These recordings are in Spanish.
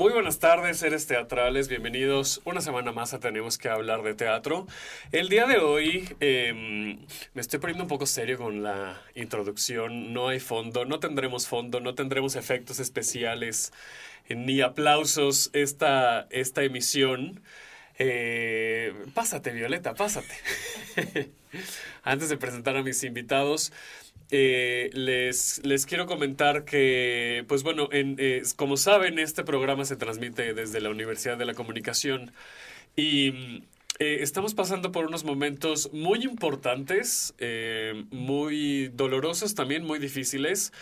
Muy buenas tardes, seres teatrales. Bienvenidos una semana más a Tenemos que hablar de teatro. El día de hoy eh, me estoy poniendo un poco serio con la introducción. No hay fondo, no tendremos fondo, no tendremos efectos especiales eh, ni aplausos esta, esta emisión. Eh, pásate, Violeta, pásate. Antes de presentar a mis invitados, eh, les, les quiero comentar que, pues bueno, en, eh, como saben, este programa se transmite desde la Universidad de la Comunicación y mm, eh, estamos pasando por unos momentos muy importantes, muy dolorosos también, muy difíciles.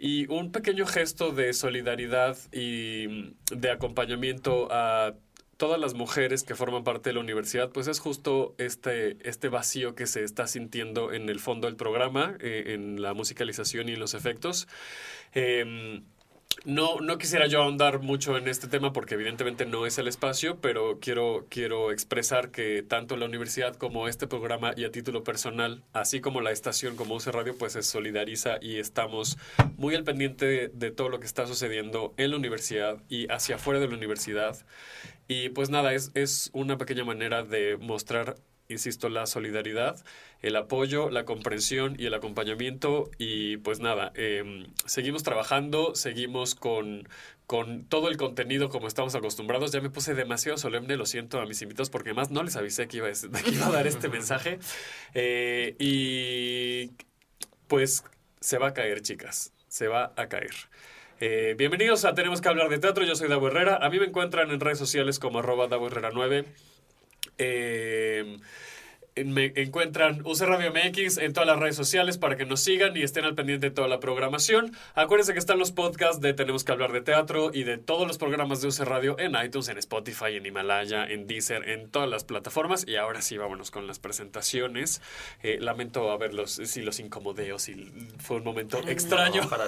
Y un pequeño gesto de solidaridad y mm, de acompañamiento a todas las mujeres que forman parte de la universidad, pues es justo este, este vacío que se está sintiendo en el fondo del programa, eh, en la musicalización y los efectos. Em, no, no quisiera yo ahondar mucho en este tema porque evidentemente no es el espacio, pero quiero, quiero expresar que tanto la universidad como este programa y a título personal, así como la estación como UC Radio, pues se solidariza y estamos muy al pendiente de, de todo lo que está sucediendo en la universidad y hacia afuera de la universidad. Y pues nada, es, es una pequeña manera de mostrar, insisto, la solidaridad, el apoyo, la comprensión y el acompañamiento. Y pues nada, eh, seguimos trabajando, seguimos con, con todo el contenido como estamos acostumbrados. Ya me puse demasiado solemne, lo siento a mis invitados, porque además no les avisé que iba a, que iba a dar este mensaje. Eh, y pues se va a caer, chicas, se va a caer. Eh, bienvenidos a Tenemos que hablar de teatro, yo soy Davo Herrera. A mí me encuentran en redes sociales como arroba Davo Herrera 9. Eh, me encuentran UC Radio MX en todas las redes sociales para que nos sigan y estén al pendiente de toda la programación. Acuérdense que están los podcasts de Tenemos que hablar de teatro y de todos los programas de UC Radio en iTunes, en Spotify, en Himalaya, en Deezer, en todas las plataformas. Y ahora sí, vámonos con las presentaciones. Eh, lamento haberlos, si los incomodé o si fue un momento extraño.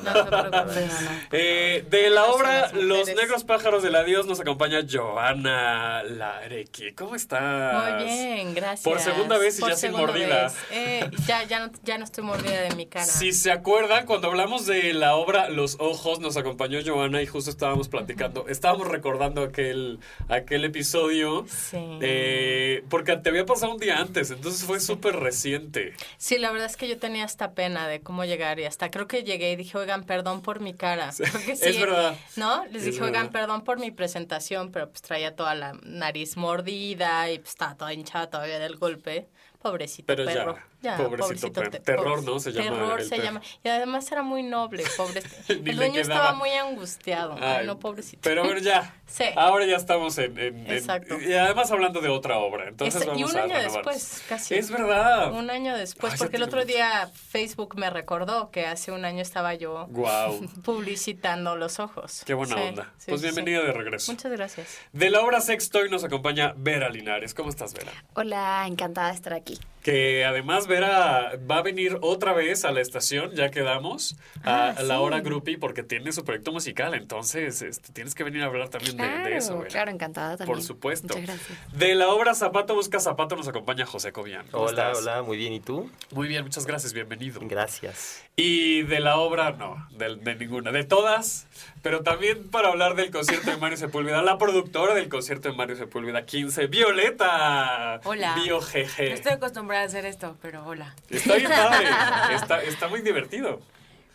Eh, de la obra Los. Negros Pájaros del Adiós nos acompaña Joana Larequi. ¿Cómo estás? Muy bien, gracias. Por segunda vez y Por ya sin segunda mordida. vez. Eh, ya, ya, no, ya no estoy mordida de mi cara. Si se acuerdan, cuando hablamos de la obra Los Ojos, nos acompañó Joana y justo estábamos platicando, estábamos recordando aquel, aquel episodio, Sí. eh, porque te había pasado un día antes, entonces fue súper reciente. Sí, la verdad es que yo tenía esta pena de cómo llegar y hasta creo que llegué y dije, oigan, perdón por mi cara. Porque sí, es verdad. ¿No? Les Es dije, oigan, verdad. perdón por mi presentación, pero pues traía toda la nariz mordida y pues estaba toda hinchada todavía del golpe. Pobrecito Pero ya, pobrecito perro. te- Terror, pobrecito. ¿no? Se llama Terror el se perro. llama. Y además era muy noble, pobre. El dueño quedaba. estaba muy angustiado. Ay, Ay, no, pobrecito. Pero bueno, ya. Sí. Ahora ya estamos en, en- en- Exacto. Y además hablando de otra obra. Entonces Ese- vamos y un a año después, casi. Es verdad. Un año después, Ay, porque el otro día Facebook me recordó que hace un año estaba yo Guau. publicitando los ojos. Qué buena Sí, onda. sí, pues bienvenida sí. de regreso. Muchas gracias. De la obra Sextoy nos acompaña Vera Linares. ¿Cómo estás, Vera? Hola, encantada de estar aquí. Que además Vera va a venir otra vez a la estación, ya quedamos, a Ah, la sí. hora groupie, porque tiene su proyecto musical. Entonces, este, tienes que venir a hablar también de- eso, Vera. claro, encantada también. Por supuesto. Muchas gracias. De la obra Zapato Busca Zapato nos acompaña José Cobian. ¿Cómo Hola, estás? hola, muy bien. ¿Y tú? Muy bien, muchas gracias, bienvenido. Gracias. Y de la obra, no, de, de ninguna, de todas, pero también para hablar del concierto de Mario Sepúlveda, la productora del concierto de Mario Sepúlveda 15, Violeta. Hola. Bio GG. estoy acostumbrada a hacer esto, pero hola. Está bien padre, está, está muy divertido.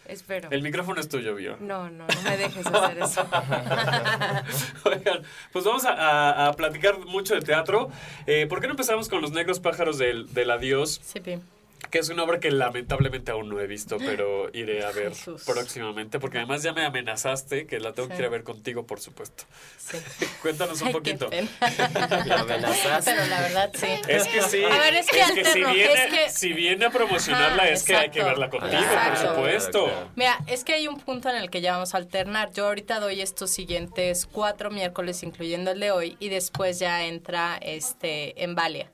Espero. El micrófono es tuyo, Vio. No, no, no me dejes hacer eso. Oigan, pues vamos a, a- a platicar mucho de teatro. Eh, ¿Por qué no empezamos con Los Negros Pájaros del, del Adiós? Sí, pi. Que es una obra que lamentablemente aún no he visto, pero iré a ver Jesús. próximamente. Porque además ya me amenazaste que la tengo que ir a ver contigo, por supuesto. Sí. Cuéntanos un Ay, poquito. La amenazaste. Pero la verdad, sí. Es que sí. A ver, es que si alterno, viene, es que- si viene a promocionarla, Ajá, es que hay que verla contigo, Exacto. por supuesto. Mira, es que hay un punto en el que ya vamos a alternar. Yo ahorita doy estos siguientes cuatro miércoles, incluyendo el de hoy, y después ya entra este en Valia.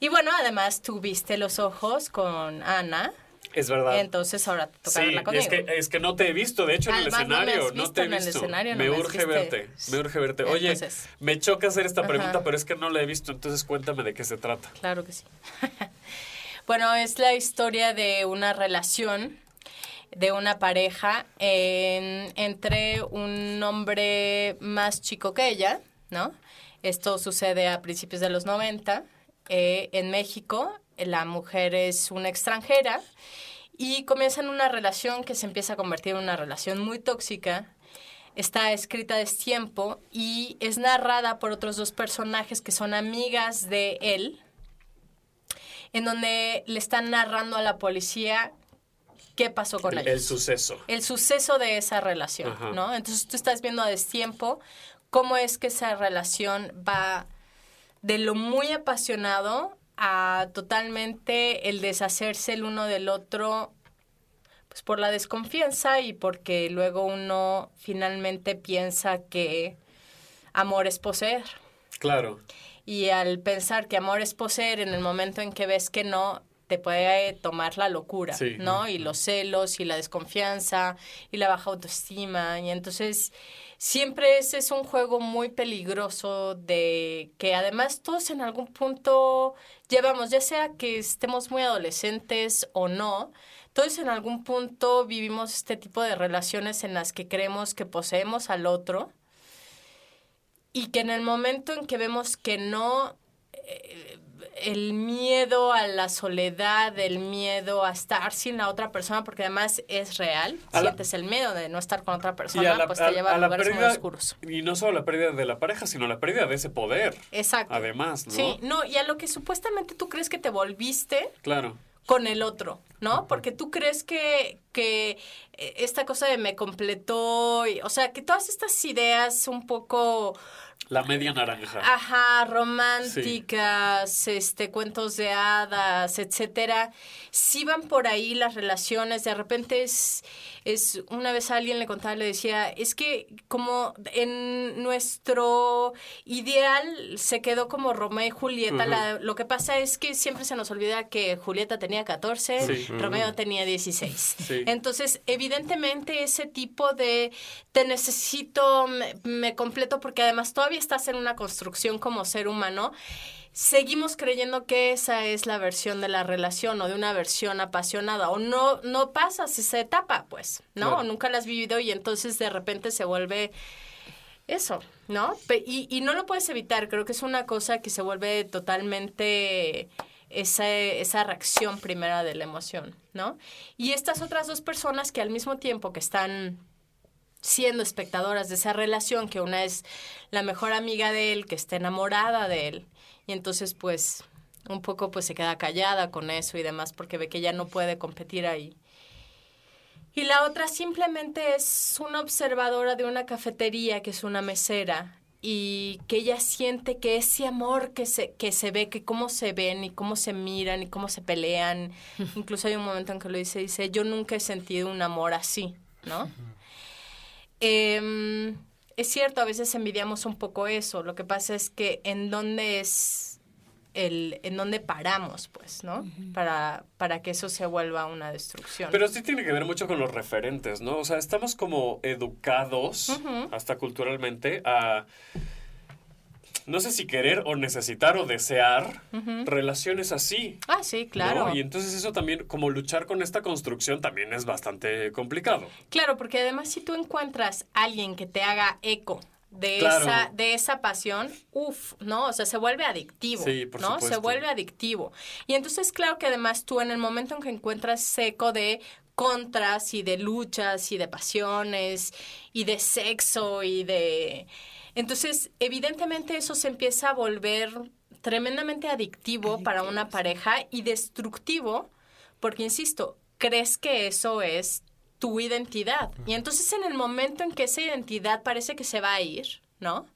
Y bueno, además tú viste los ojos con Ana, Es verdad. entonces ahora te toca Sí, verla conmigo. es que, es que no te he visto, de hecho, en el Además, no me has escenario. No, visto te he en el visto. escenario, no me me urge verte. Me urge verte. Oye, Entonces. me choca hacer esta pregunta, Ajá. pero es que no la he visto, entonces cuéntame de qué se trata. Claro que sí. bueno, es la historia de una relación de una pareja en- entre un hombre más chico que ella, ¿no? Esto sucede a principios de los 90 eh, en México. La mujer es una extranjera y comienzan una relación que se empieza a convertir en una relación muy tóxica. Está escrita de tiempo y es narrada por otros dos personajes que son amigas de él, en donde le están narrando a la policía qué pasó con El, ellos el suceso. el suceso de esa relación, Ajá. ¿no? Entonces tú estás viendo a destiempo cómo es que esa relación va de lo muy apasionado a totalmente el deshacerse el uno del otro pues por la desconfianza y porque luego uno finalmente piensa que amor es poseer. Claro. Y al pensar que amor es poseer, en el momento en que ves que no, te puede tomar la locura, Sí. ¿no? Y los celos y la desconfianza y la baja autoestima. Y entonces siempre ese es un juego muy peligroso de que además todos en algún punto llevamos, ya sea que estemos muy adolescentes o no, todos en algún punto vivimos este tipo de relaciones en las que creemos que poseemos al otro y que en el momento en que vemos que no, eh, el miedo a la soledad, el miedo a estar sin la otra persona, porque además es real, A la- sientes el miedo de no estar con otra Y persona, a la, pues a- te lleva a, lugares muy pérdida, oscuros. y no solo la pérdida de la pareja, sino la pérdida de ese poder. Exacto. Además, ¿no? Sí, no, y a lo que supuestamente tú crees que te volviste Claro. con el otro, ¿no? Porque tú crees que, que eh, esta cosa de me completó, y- o sea, que todas estas ideas un poco La media naranja. Ajá, románticas, este, cuentos de hadas, etcétera. Sí van por ahí las relaciones. De repente es, es una vez a alguien le contaba, le decía, es que como en nuestro ideal se quedó como Romeo y Julieta. La- lo que pasa es que siempre se nos olvida que Julieta tenía 14, Sí. Romeo tenía 16. Sí. Entonces, evidentemente ese tipo de te necesito, me, me completo, porque además todavía estás en una construcción como ser humano, seguimos creyendo que esa es la versión de la relación o de una versión apasionada, o no, no pasas esa etapa, pues, ¿no? Claro. Nunca la has vivido y entonces de repente se vuelve eso, ¿no? Y, y no lo puedes evitar, creo que es una cosa que se vuelve totalmente esa, esa reacción primera de la emoción, ¿no? Y estas otras dos personas que al mismo tiempo que están siendo espectadoras de esa relación, que una es la mejor amiga de él, que está enamorada de él, y entonces pues un poco pues se queda callada con eso y demás porque ve que ya no puede competir ahí. Y la otra simplemente es una observadora de una cafetería, que es una mesera, y que ella siente que ese amor que se, que se ve, que cómo se ven y cómo se miran y cómo se pelean, incluso hay un momento en que lo dice, dice, yo nunca he sentido un amor así, ¿no? Em, es cierto, a veces envidiamos un poco eso, lo que pasa es que en dónde es el, en dónde paramos, pues, ¿no? para, para que eso se vuelva una destrucción. Pero sí tiene que ver mucho con los referentes, ¿no? O sea, estamos como educados, hasta culturalmente, a no sé si querer o necesitar o desear relaciones así. Ah, sí, claro. ¿no? Y entonces eso también, como luchar con esta construcción, también es bastante complicado. Claro, porque además si tú encuentras a alguien que te haga eco de Claro. esa de esa pasión, uff, ¿no? O sea, se vuelve adictivo, Sí, por ¿no? Se supuesto. vuelve adictivo. Y entonces claro que además tú en el momento en que encuentras eco de contras y de luchas y de pasiones y de sexo y de... Entonces, evidentemente eso se empieza a volver tremendamente adictivo para una pareja y destructivo, porque, insisto, crees que eso es tu identidad. Y entonces en el momento en que esa identidad parece que se va a ir, ¿no?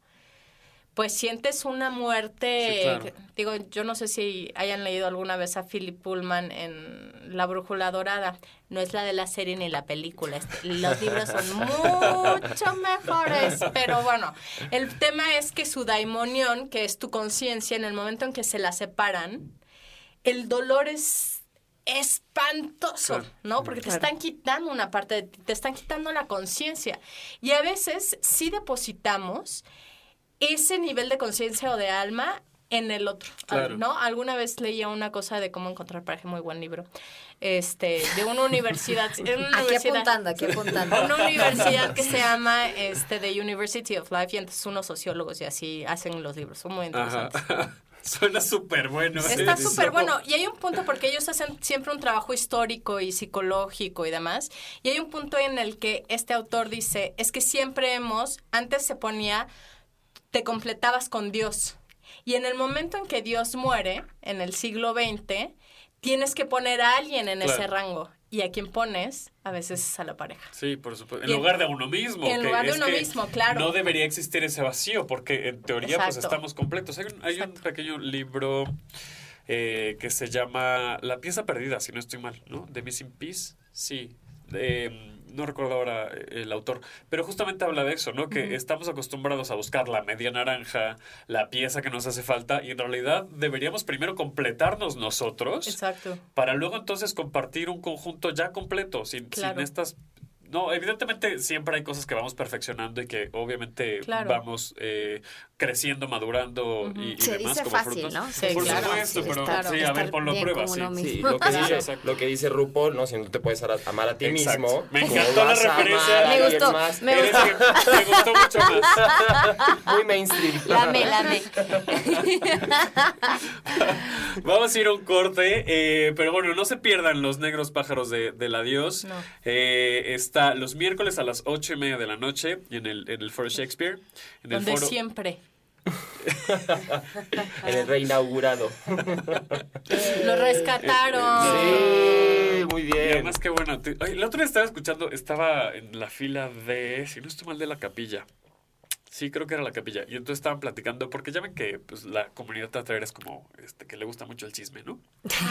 Pues sientes una muerte. Sí, claro. Digo, yo no sé si hayan leído alguna vez a Philip Pullman en La Brújula Dorada. No es la de la serie ni la película. Los libros son mucho mejores. Pero bueno, el tema es que su daimonión, que es tu conciencia, en el momento en que se la separan, el dolor es espantoso, Claro. ¿no? Porque te están quitando una parte de ti, te están quitando la conciencia. Y a veces sí depositamos ese nivel de conciencia o de alma en el otro, Claro. ¿no? Alguna vez leía una cosa de cómo encontrar pareja, muy buen libro, este, de una universidad, una Aquí universidad- apuntando, aquí apuntando. una universidad que se llama este, The University of Life y entonces unos sociólogos y así hacen los libros, son muy Ajá. interesantes. Suena súper bueno. Está súper bueno. Y hay un punto porque ellos hacen siempre un trabajo histórico y psicológico y demás. Y hay un punto en el que este autor dice, es que siempre hemos, antes se ponía, te completabas con Dios. Y en el momento en que Dios muere, en el siglo XX, tienes que poner a alguien en ese rango. Y a quien pones, a veces es a la pareja. Sí, por supuesto. En en- lugar de uno mismo. en que lugar de uno mismo, claro. No debería existir ese vacío, porque en teoría pues estamos completos. Hay un, hay un pequeño libro eh, que se llama La pieza perdida, si no estoy mal, ¿no? The Missing Piece. Sí. Eh, no recuerdo ahora eh, el autor, pero justamente habla de eso, ¿no? Que estamos acostumbrados a buscar la media naranja, la pieza que nos hace falta, y en realidad deberíamos primero completarnos nosotros Exacto. para luego entonces compartir un conjunto ya completo, sin, Claro. sin estas... No, evidentemente siempre hay cosas que vamos perfeccionando y que obviamente Claro. vamos eh, creciendo, madurando y, y Se demás dice como fácil, frutos. ¿no? Sí, Por claro. supuesto, Sí, pero estar- sí, a ver, ponlo a prueba, sí. lo que, dice, lo que dice RuPaul, ¿no? Si no te puedes ar- amar a ti Exacto. mismo. Me ¿cómo encantó la referencia. a Me gustó, más? me Eres que- me gustó mucho más. Muy mainstream. Lame, lame. Vamos a ir a un corte, eh, pero bueno, no se pierdan los negros pájaros de, del adiós. No. Eh, está los miércoles a las ocho y media de la noche en el, en el Foro Shakespeare. En el Donde foro, siempre. En el reinaugurado. Lo rescataron. Sí, muy Y bien. además, qué bueno. te- ay, el otro día estaba escuchando, estaba en la fila de, si no estoy mal, de la capilla. Sí, creo que era la capilla. Y entonces estaban platicando, porque ya ven que pues, la comunidad teatrera es como este, que le gusta mucho el chisme, ¿no?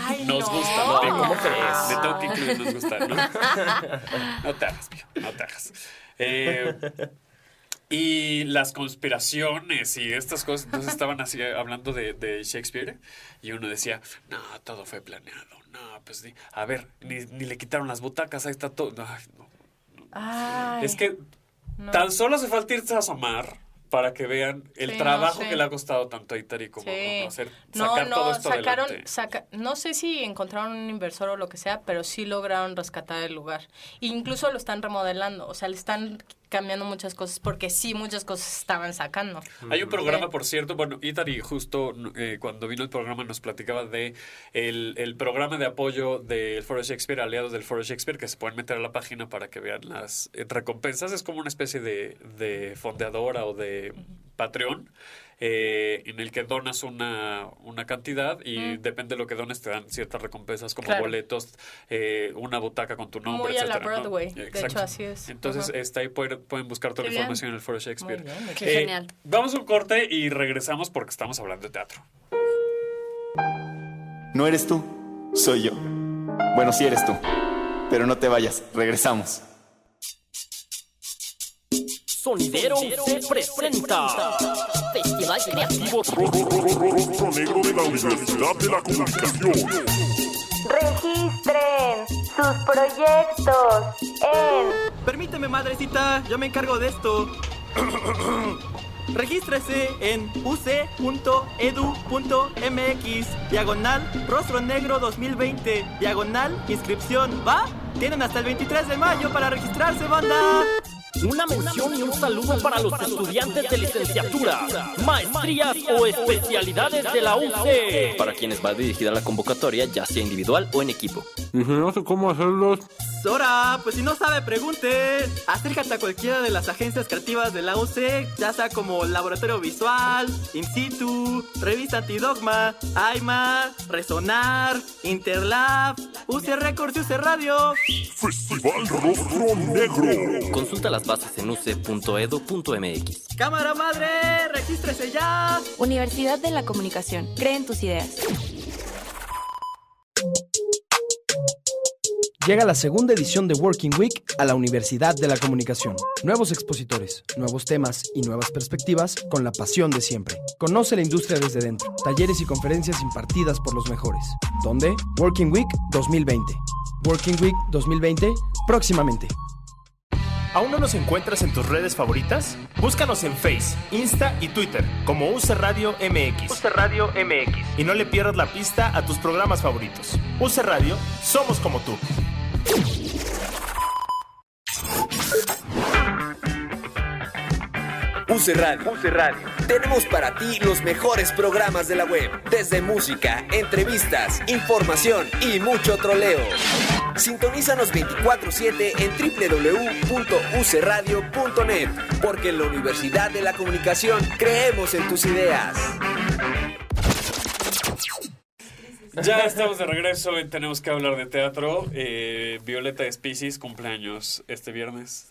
Ay, Nos no. gusta, ¿no? Ay, ¿cómo crees? De todo que incluye nos gusta, ¿no? No te hagas, mío, no te hagas. Eh, y las conspiraciones y estas cosas, entonces estaban así hablando de, de Shakespeare y uno decía, no, todo fue planeado, no, pues ni, a ver, ni, ni le quitaron las butacas, ahí está todo. Ay, no. Ay, Es que no. tan solo hace falta irse a asomar para que vean el Sí, trabajo no, que le ha costado tanto a Itari como Sí. ¿no? hacer, No, sacar todo no, esto sacaron, saca- no sé si encontraron un inversor o lo que sea, pero sí lograron rescatar el lugar. Incluso lo están remodelando, o sea, le están cambiando muchas cosas porque sí, muchas cosas estaban sacando. Hay un programa, Sí. por cierto, bueno, Itari justo eh, cuando vino el programa nos platicaba de el, el programa de apoyo del Foro Shakespeare, aliados del Foro Shakespeare, que se pueden meter a la página para que vean las eh, recompensas. Es como una especie de, de fondeadora o de Patreon. Eh, en el que donas una, una cantidad y depende de lo que dones te dan ciertas recompensas como Claro. boletos, eh, una butaca con tu nombre, Muy a la etcétera, ¿no? Broadway, de Exacto. hecho, así es. Entonces, Ajá. está ahí pueden, pueden buscar toda la bien. información en el Foro Shakespeare. Muy bien, Qué genial. Vamos a un corte y regresamos porque estamos hablando de teatro. No eres tú, soy yo. Bueno, sí eres tú. Pero no te vayas, regresamos. Sonidero se presenta Festival Creativo Rostro negro de la Universidad de la Comunicación. Registren sus proyectos en Permíteme, madrecita, yo me encargo de esto. Regístrese en uc.edu.mx, diagonal Rostro Negro 2020, diagonal inscripción, ¿va? Tienen hasta el 23 de mayo para registrarse, banda. Una mención y un saludo para los estudiantes de licenciatura, maestrías o especialidades de la UC. Para quienes va dirigida la convocatoria, ya sea individual o en equipo. Y si no sé cómo hacerlos. Sora, pues si no sabe, pregunte. Acércate a cualquiera de las agencias creativas de la UC, ya sea como Laboratorio Visual, In Situ, Revista Antidogma, AIMA, Resonar, Interlab, UC Records y UC Radio. Festival Rostro Negro. Consulta las bases en uc.edu.mx. ¡Cámara madre! ¡Regístrese ya! Universidad de la Comunicación. Cree en tus ideas. Llega la segunda edición de Working Week a la Universidad de la Comunicación. Nuevos expositores, nuevos temas y nuevas perspectivas con la pasión de siempre. Conoce la industria desde dentro. Talleres y conferencias impartidas por los mejores. ¿Dónde? Working Week 2020. Working Week 2020 próximamente. ¿Aún no nos encuentras en tus redes favoritas? Búscanos en Face, Insta y Twitter como UC Radio MX. UC Radio MX. Y no le pierdas la pista a tus programas favoritos. UC Radio, somos como tú. UC Radio. Tenemos para ti los mejores programas de la web, desde música, entrevistas, información y mucho troleo. Sintonízanos 24/7 en www.ucradio.net, porque en la Universidad de la Comunicación creemos en tus ideas. Ya estamos de regreso y tenemos que hablar de teatro. Eh, Violeta Species, cumpleaños este viernes.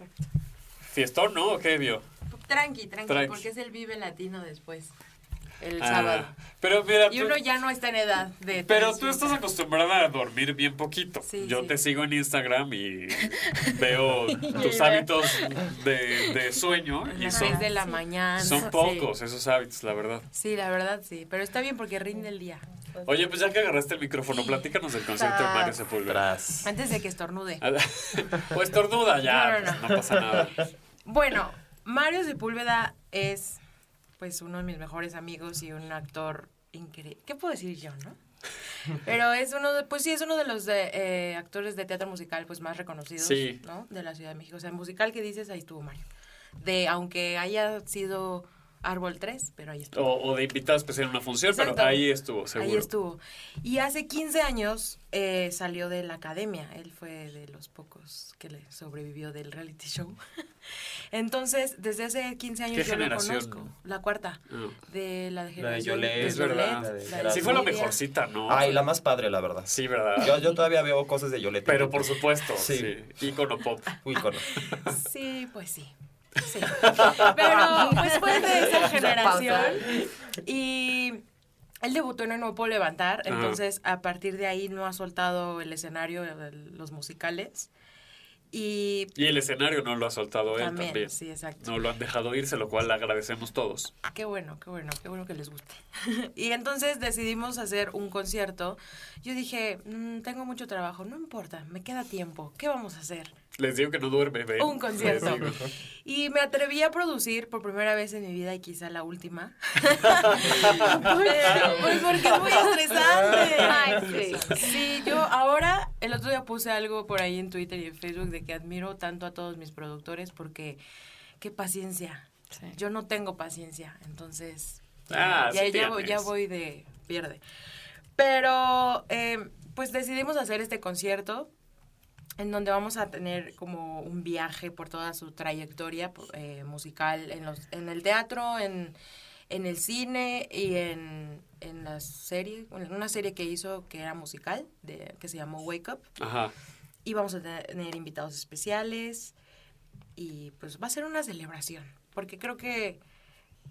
¿Fiestón, no? ¿O qué vio? Tranqui, tranqui, Tranqui. porque es el Vive Latino después. El Ah, sábado. Pero mira, Y tú- uno ya no está en edad de. pero tú estás acostumbrada a dormir bien poquito. Sí, Yo sí. te sigo en Instagram y veo tus hábitos de, de sueño A y las de la mañana. son sí. pocos esos hábitos, la verdad. Sí, la verdad sí. Pero está bien porque rinde el día. Oye, pues ya que agarraste el micrófono, platícanos del concierto de Mario Sepúlveda. Antes de que estornude. o estornuda ya, No, no, no. pues, no pasa nada. Bueno, Mario Sepúlveda es pues uno de mis mejores amigos y un actor increíble. ¿Qué puedo decir yo, no? Pero es uno de, pues sí, es uno de los de, eh, actores de teatro musical pues más reconocidos, Sí. ¿no? De la Ciudad de México. O sea, musical que dices, ahí estuvo Mario. De, aunque haya sido Árbol 3, pero ahí estuvo. O, o de invitado especial en una función, Exacto. pero ahí estuvo, seguro. Ahí estuvo. Y hace 15 años eh, salió de la academia. Él fue de los pocos que le sobrevivió del reality show. Entonces, desde hace 15 años ¿Qué yo generación? lo conozco. La cuarta. Ah. De la La de Yolette. Es verdad. De la. Sí fue la mejorcita, ¿no? Ay, la más padre, la verdad. Sí, ¿verdad? Yo, yo todavía veo cosas de Yolette. Pero por supuesto, sí. Sí. Ícono pop. Ícono. Sí, pues sí. Sí. Pero pues fue de esa generación. Y él debutó en el No Puedo Levantar, Ajá. entonces a partir de ahí no ha soltado el escenario, de los musicales. Y Y el escenario no lo ha soltado él También, también. sí, exacto. No lo han dejado irse, lo cual le agradecemos todos. qué bueno, qué bueno, qué bueno que les guste. y entonces decidimos hacer un concierto. Yo dije, "Mm, tengo mucho trabajo, no importa, me queda tiempo, ¿qué vamos a hacer? Les digo que no duerme, ¿ven? Un concierto. Y me atreví a producir por primera vez en mi vida y quizá la última. Pero, pues porque es muy estresante. Ay, sí. Sí, yo ahora, el otro día puse algo por ahí en Twitter y en Facebook de que admiro tanto a todos mis productores porque qué paciencia. Yo no tengo paciencia, entonces Ah, ya, sí ya voy, ya voy de pierde. Pero eh, pues decidimos hacer este concierto en donde vamos a tener como un viaje por toda su trayectoria eh, musical en, los, en el teatro, en, en el cine y en, en la serie, en una serie que hizo que era musical, de, que se llamó Wake Up. Ajá. Y vamos a tener invitados especiales y pues va a ser una celebración, porque creo que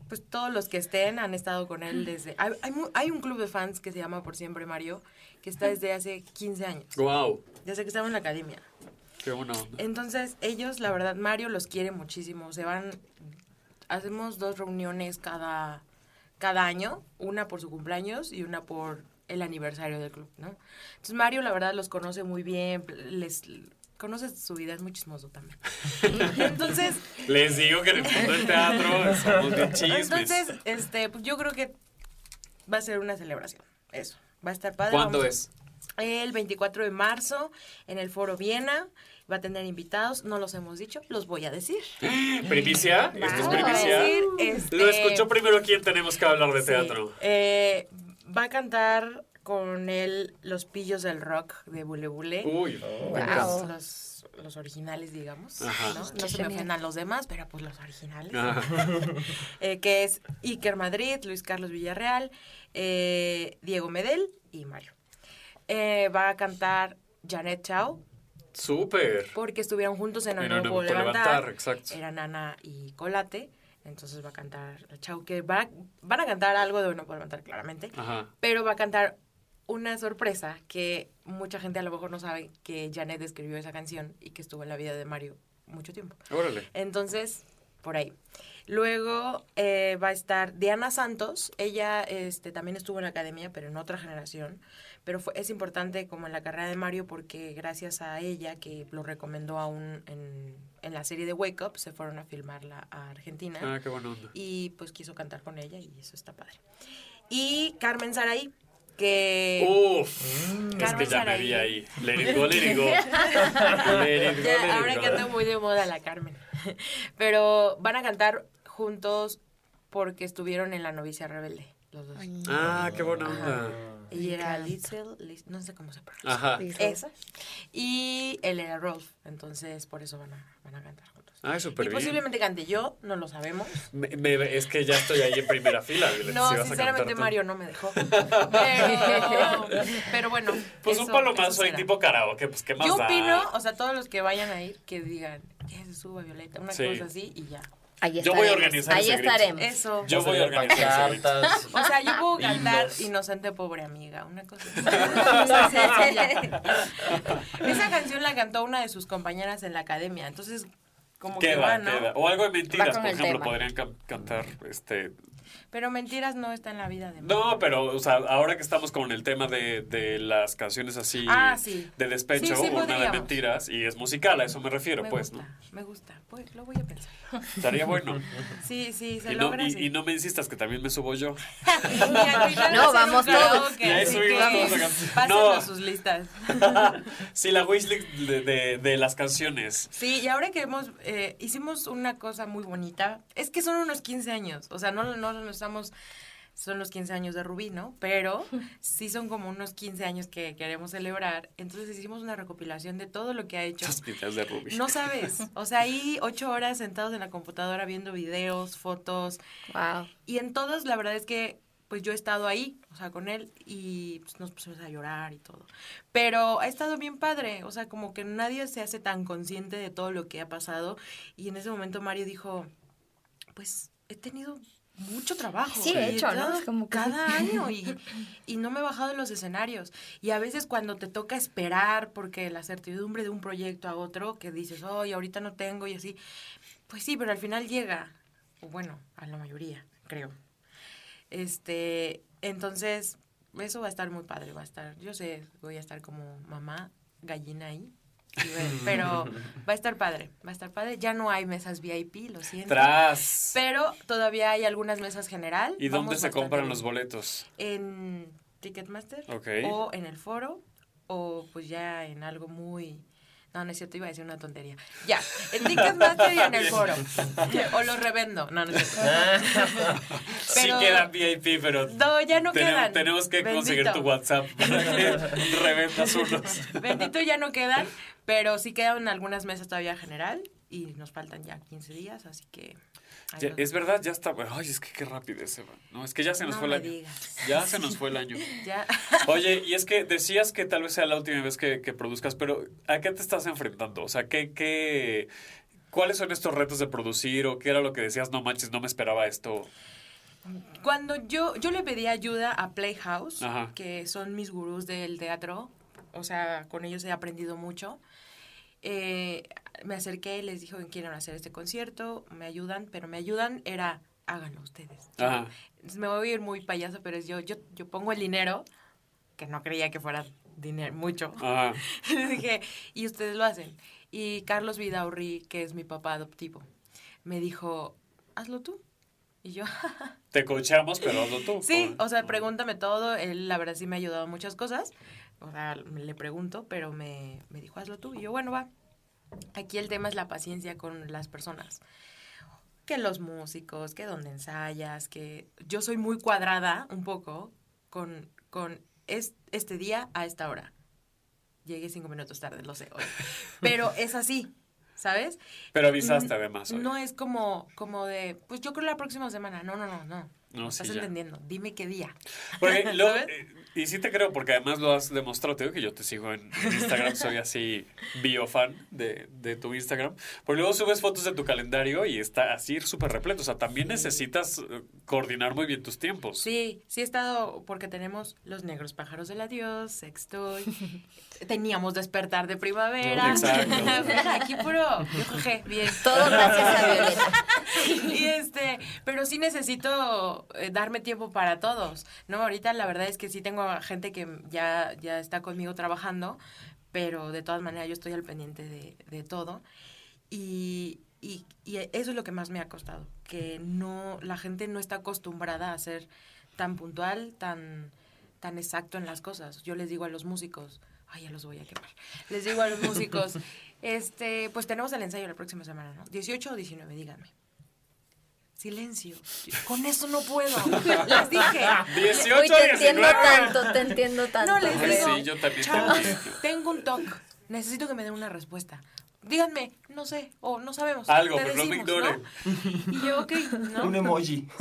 pues todos los que estén han estado con él desde... Hay, hay, hay un club de fans que se llama Por Siempre Mario, que está desde hace 15 años, Wow. Desde que estaba en la academia. Qué buena onda. Entonces, ellos, la verdad, Mario los quiere muchísimo. Se van, hacemos dos reuniones cada, cada año, una por su cumpleaños y una por el aniversario del club, ¿no? Entonces, Mario, la verdad, los conoce muy bien, les conoce su vida, es muy chismoso también. Entonces, Les digo que en el mundo del teatro somos de chismes. entonces, este, pues yo creo que va a ser una celebración, eso. Va a estar padre. ¿Cuándo vamos a- es? El 24 de marzo en el Foro Viena va a tener invitados, no los hemos dicho, los voy a decir. ¿Primicia? ¿Esto es primicia? decir, este- Lo escuchó primero quién tenemos que hablar de Sí. teatro. Eh, va a cantar con él Los Pillos del Rock de Bule Bule. Uy. Los, los, los originales, digamos. Ajá. ¿no? Se me ofendan los demás, pero pues los originales. Eh, que es Iker Madrid, Luis Carlos Villarreal, eh, Diego Medel y Mario. Eh, va a cantar Janet Chao, Súper. porque estuvieron juntos en En No Levantar. Levantar, exacto. Eran Ana y Colate. Entonces va a cantar Chao, que va, van a cantar algo de No Puedo Levantar, claramente. Ajá. Pero va a cantar una sorpresa que mucha gente a lo mejor no sabe que Janet escribió esa canción y que estuvo en la vida de Mario mucho tiempo. Órale. Entonces, por ahí. Luego eh, va a estar Diana Santos. Ella este, también estuvo en la academia, pero en otra generación. Pero fue, es importante como en la carrera de Mario porque gracias a ella, que lo recomendó aún en, en la serie de Wake Up, se fueron a filmarla a Argentina. Ah, qué buena onda. Y pues quiso cantar con ella y eso está padre. Y Carmen Saraí, que... Uf. es que Carmen ya me vi ahí. Let it go, let it go. Let it go, Ya, let it ahora que anda muy de moda la Carmen. Pero van a cantar juntos porque estuvieron en La Novicia Rebelde, los dos. Ah, qué buena onda. Ella era Litzel, Liz- no sé cómo se pronuncia. Ajá. Esa. Y él era Rolf, entonces por eso van a, van a cantar juntos. Ah, súper y bien. posiblemente cante yo, no lo sabemos. Me- me- es que ya estoy ahí en primera fila. No, si sinceramente. Mario no me dejó. Pero, pero bueno. Pues un palomazo ahí tipo karaoke, pues qué más Yo da? opino, o sea, todos los que vayan a ir, que digan, que se suba Violeta, una Sí. cosa así y ya. Ahí Yo voy a organizar Ahí ese grito. estaremos. Eso. Yo voy a organizar. O sea, yo puedo cantar. Inocente Pobre Amiga, una cosa así. Esa canción la cantó una de sus compañeras en la academia, entonces como que Queda, va, ¿no? queda. O algo de mentiras, por ejemplo, tema. podrían can- cantar este Pero Mentiras no está en la vida de No, pero, o sea, ahora que estamos con el tema de, de las canciones así Ah, sí. de despecho, Sí, sí, una de mentiras, y es musical, a eso me refiero, Me pues, gusta, ¿no? me gusta, pues lo voy a pensar. Estaría bueno. Sí, sí, se Y no, logra y, sí. y no me insistas que también me subo yo. No, vamos todos. pásenos No. sus listas. sí, la wishlist de, de, de las canciones. Sí, y ahora que hemos, eh, hicimos una cosa muy bonita, es que son unos 15 años, o sea, no, no, no estamos, son los 15 años de Rubí, ¿no? Pero sí son como unos 15 años que queremos celebrar, entonces hicimos una recopilación de todo lo que ha hecho. Las pintas de Ruby. No sabes, o sea, ahí ocho horas sentados en la computadora viendo videos, fotos, Wow. y en todas la verdad es que pues yo he estado ahí, o sea, con él y pues, nos pusimos a llorar y todo. Pero ha estado bien padre, o sea, como que nadie se hace tan consciente de todo lo que ha pasado y en ese momento Mario dijo, pues he tenido mucho trabajo. Sí, de hecho, ¿no? Es como que- cada año y, y no me he bajado de los escenarios. Y a veces cuando te toca esperar porque la certidumbre de un proyecto a otro, que dices, oye, ahorita no tengo y así, pues sí, pero al final llega, o bueno, a la mayoría, creo. Este, entonces, eso va a estar muy padre, va a estar, yo sé, voy a estar como mamá gallina ahí. Pero va a estar padre, va a estar padre. Ya no hay mesas VIP, lo siento. Tras. Pero todavía hay algunas mesas general. ¿Y dónde se compran bien. los boletos? En Ticketmaster. O en el foro. O pues ya en algo muy... No, no es cierto, iba a decir una tontería. Ya, en Ticketmaster y en el foro. O los revendo. No, no es cierto. sí quedan VIP, pero No, ya no tenemos, quedan. tenemos que conseguir tu WhatsApp para que reventas unos. Bendito ya no quedan, pero sí quedan algunas mesas todavía general y nos faltan ya 15 días, así que... Ya, es verdad, ya está. Ay, es que qué rápido se va. No, es que ya se nos No fue el año. digas. Ya se nos fue el año. Ya. Oye, y es que decías que tal vez sea la última vez que, que produzcas, pero ¿a qué te estás enfrentando? O sea, ¿qué, qué, ¿cuáles son estos retos de producir o qué era lo que decías? No manches, no me esperaba esto. Cuando yo, yo le pedí ayuda a Playhouse, Ajá. que son mis gurús del teatro, o sea, con ellos he aprendido mucho. Eh, me acerqué y les dije que quieren hacer este concierto, me ayudan, pero me ayudan era, háganlo ustedes. Ajá. me voy a ir muy payaso, pero es yo, yo, yo pongo el dinero, que no creía que fuera dinero, mucho. Ajá. Dije, y ustedes lo hacen. Y Carlos Vidaurri, que es mi papá adoptivo, me dijo, hazlo tú. Y yo, Te coachamos, pero hazlo tú. Sí, o sea, pregúntame todo. Él, la verdad, sí me ha ayudado a muchas cosas. O sea, le pregunto, pero me, me dijo, hazlo tú. Y yo, bueno, va. Aquí el tema es la paciencia con las personas. Que los músicos, que donde ensayas, que yo soy muy cuadrada un poco con, con es, este día a esta hora. Llegué cinco minutos tarde, lo sé hoy. Pero es así, ¿sabes? Pero avisaste además. hoy. No es como, como de, pues yo creo la próxima semana. No, no, no, no. No, Estás sí, entendiendo. Dime qué día. Porque lo- eh, y sí te creo, porque además lo has demostrado. Te digo que yo te sigo en, en Instagram, soy así biofan de, de tu Instagram. Porque luego subes fotos de tu calendario y está así súper repleto. O sea, también necesitas eh, coordinar muy bien tus tiempos. Sí, sí he estado, porque tenemos los negros pájaros del adiós, sextoy, teníamos despertar de primavera. Exacto. Aquí puro, yo cogé, bien. Todo gracias a Violeta. y este, pero sí necesito eh, darme tiempo para todos, ¿no? Ahorita la verdad es que sí tengo gente que ya, ya está conmigo trabajando, pero de todas maneras yo estoy al pendiente de, de todo. Y, y, y eso es lo que más me ha costado, que no, la gente no está acostumbrada a ser tan puntual, tan, tan exacto en las cosas. Yo les digo a los músicos, ay, ya los voy a quemar. Les digo a los músicos, este, pues tenemos el ensayo la próxima semana, ¿no? 18 o 19, díganme. Silencio. Con eso no puedo. Les dije. 18, Uy, te entiendo 19. tanto, te entiendo tanto. No les digo. sí, yo también tengo un toque. Necesito que me den una respuesta. Díganme, no sé, o no sabemos. Algo, pero no me decimos. Y yo, ok, ¿no? Un emoji.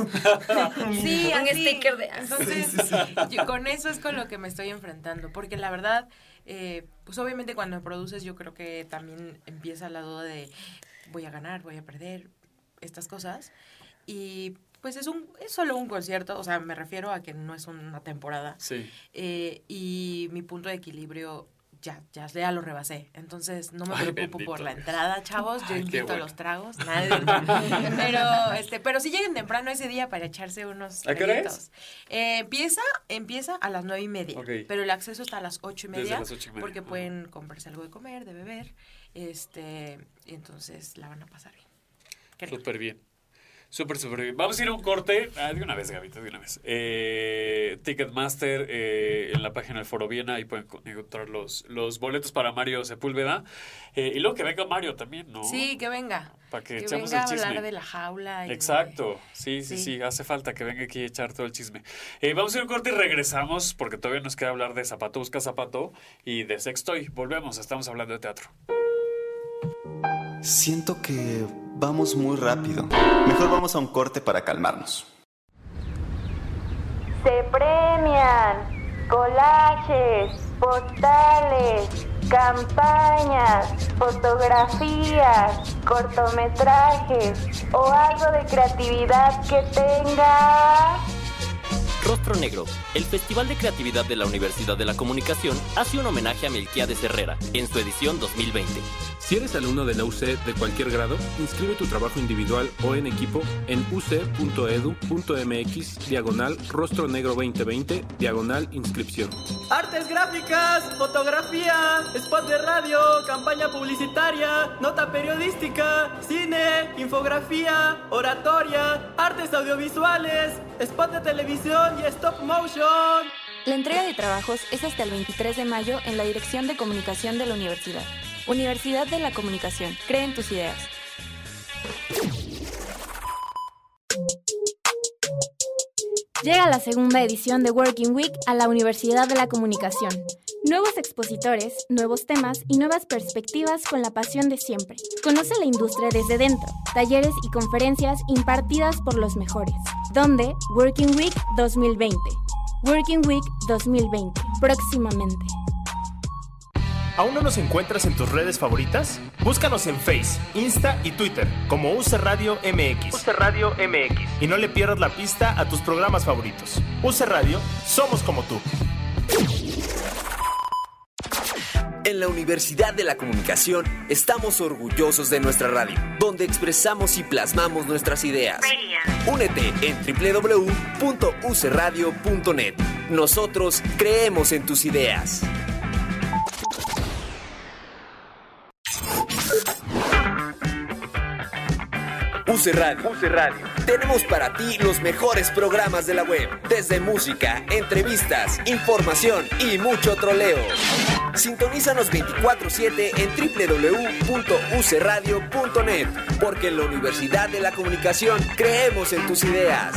Sí, Un sticker de- Entonces, Sí, sí, sí. yo con eso es con lo que me estoy enfrentando. Porque la verdad, eh, pues obviamente cuando produces, yo creo que también empieza la duda de voy a ganar, voy a perder, estas cosas. Y pues es un es solo un concierto, o sea, me refiero a que no es una temporada. Sí. Eh, y mi punto de equilibrio ya, ya, ya lo rebasé. Entonces no me preocupo por la entrada, chavos. Yo Ay, invito bueno. los tragos. Nadie. pero, este, pero si lleguen temprano ese día para echarse unos ¿A qué hora es? Eh, empieza, empieza a las nueve y media. Pero el acceso está a las ocho y media. las ocho y media, Porque pueden comprarse algo de comer, de beber. Este, y entonces la van a pasar bien. Súper bien. Súper, súper bien. Vamos a ir a un corte. Ah, de una vez, Gavita, de una vez. Eh, Ticketmaster eh, en la página del Foro Viena. Ahí pueden co- encontrar los, los boletos para Mario Sepúlveda. Eh, y luego que venga Mario también, ¿no? Sí, que venga. Para que, Que echemos venga el a chisme. hablar de la jaula. y Exacto, sí, sí, sí, Sí. hace falta que venga aquí a echar todo el chisme. Eh, vamos a ir a un corte y regresamos porque todavía nos queda hablar de Zapato Busca Zapato y de Sextoy. Volvemos, estamos hablando de teatro. Siento que vamos muy rápido. Mejor vamos a un corte para calmarnos. Se premian collages, postales, campañas, fotografías, cortometrajes o algo de creatividad que tenga... Rostro Negro, el Festival de Creatividad de la Universidad de la Comunicación, hace un homenaje a Melquiades Herrera en su edición 2020. Si eres alumno de la UC de cualquier grado, inscribe tu trabajo individual o en equipo en uc.edu.mx diagonal rostro negro 2020 diagonal inscripción. Artes gráficas, fotografía, spot de radio, campaña publicitaria, nota periodística, cine, infografía, oratoria, artes audiovisuales, spot de televisión y stop motion. La entrega de trabajos es hasta el 23 de mayo en la Dirección de Comunicación de la Universidad. Universidad de la Comunicación. Cree en tus ideas. Llega la segunda edición de Working Week a la Universidad de la Comunicación. Nuevos expositores, nuevos temas y nuevas perspectivas con la pasión de siempre. Conoce la industria desde dentro. Talleres y conferencias impartidas por los mejores. ¿Dónde? Working Week 2020. Working Week 2020. Próximamente. ¿Aún no nos encuentras en tus redes favoritas? Búscanos en Face, Insta y Twitter como UC Radio MX. UC Radio MX. Y no le pierdas la pista a tus programas favoritos. UC Radio, somos como tú. En la Universidad de la Comunicación estamos orgullosos de nuestra radio, donde expresamos y plasmamos nuestras ideas. Únete en www.ucradio.net. Nosotros creemos en tus ideas. UC Radio. UC Radio. Tenemos para ti los mejores programas de la web, desde música, entrevistas, información y mucho troleo. Sintonízanos 24/7 en www.ucradio.net, porque en la Universidad de la Comunicación creemos en tus ideas.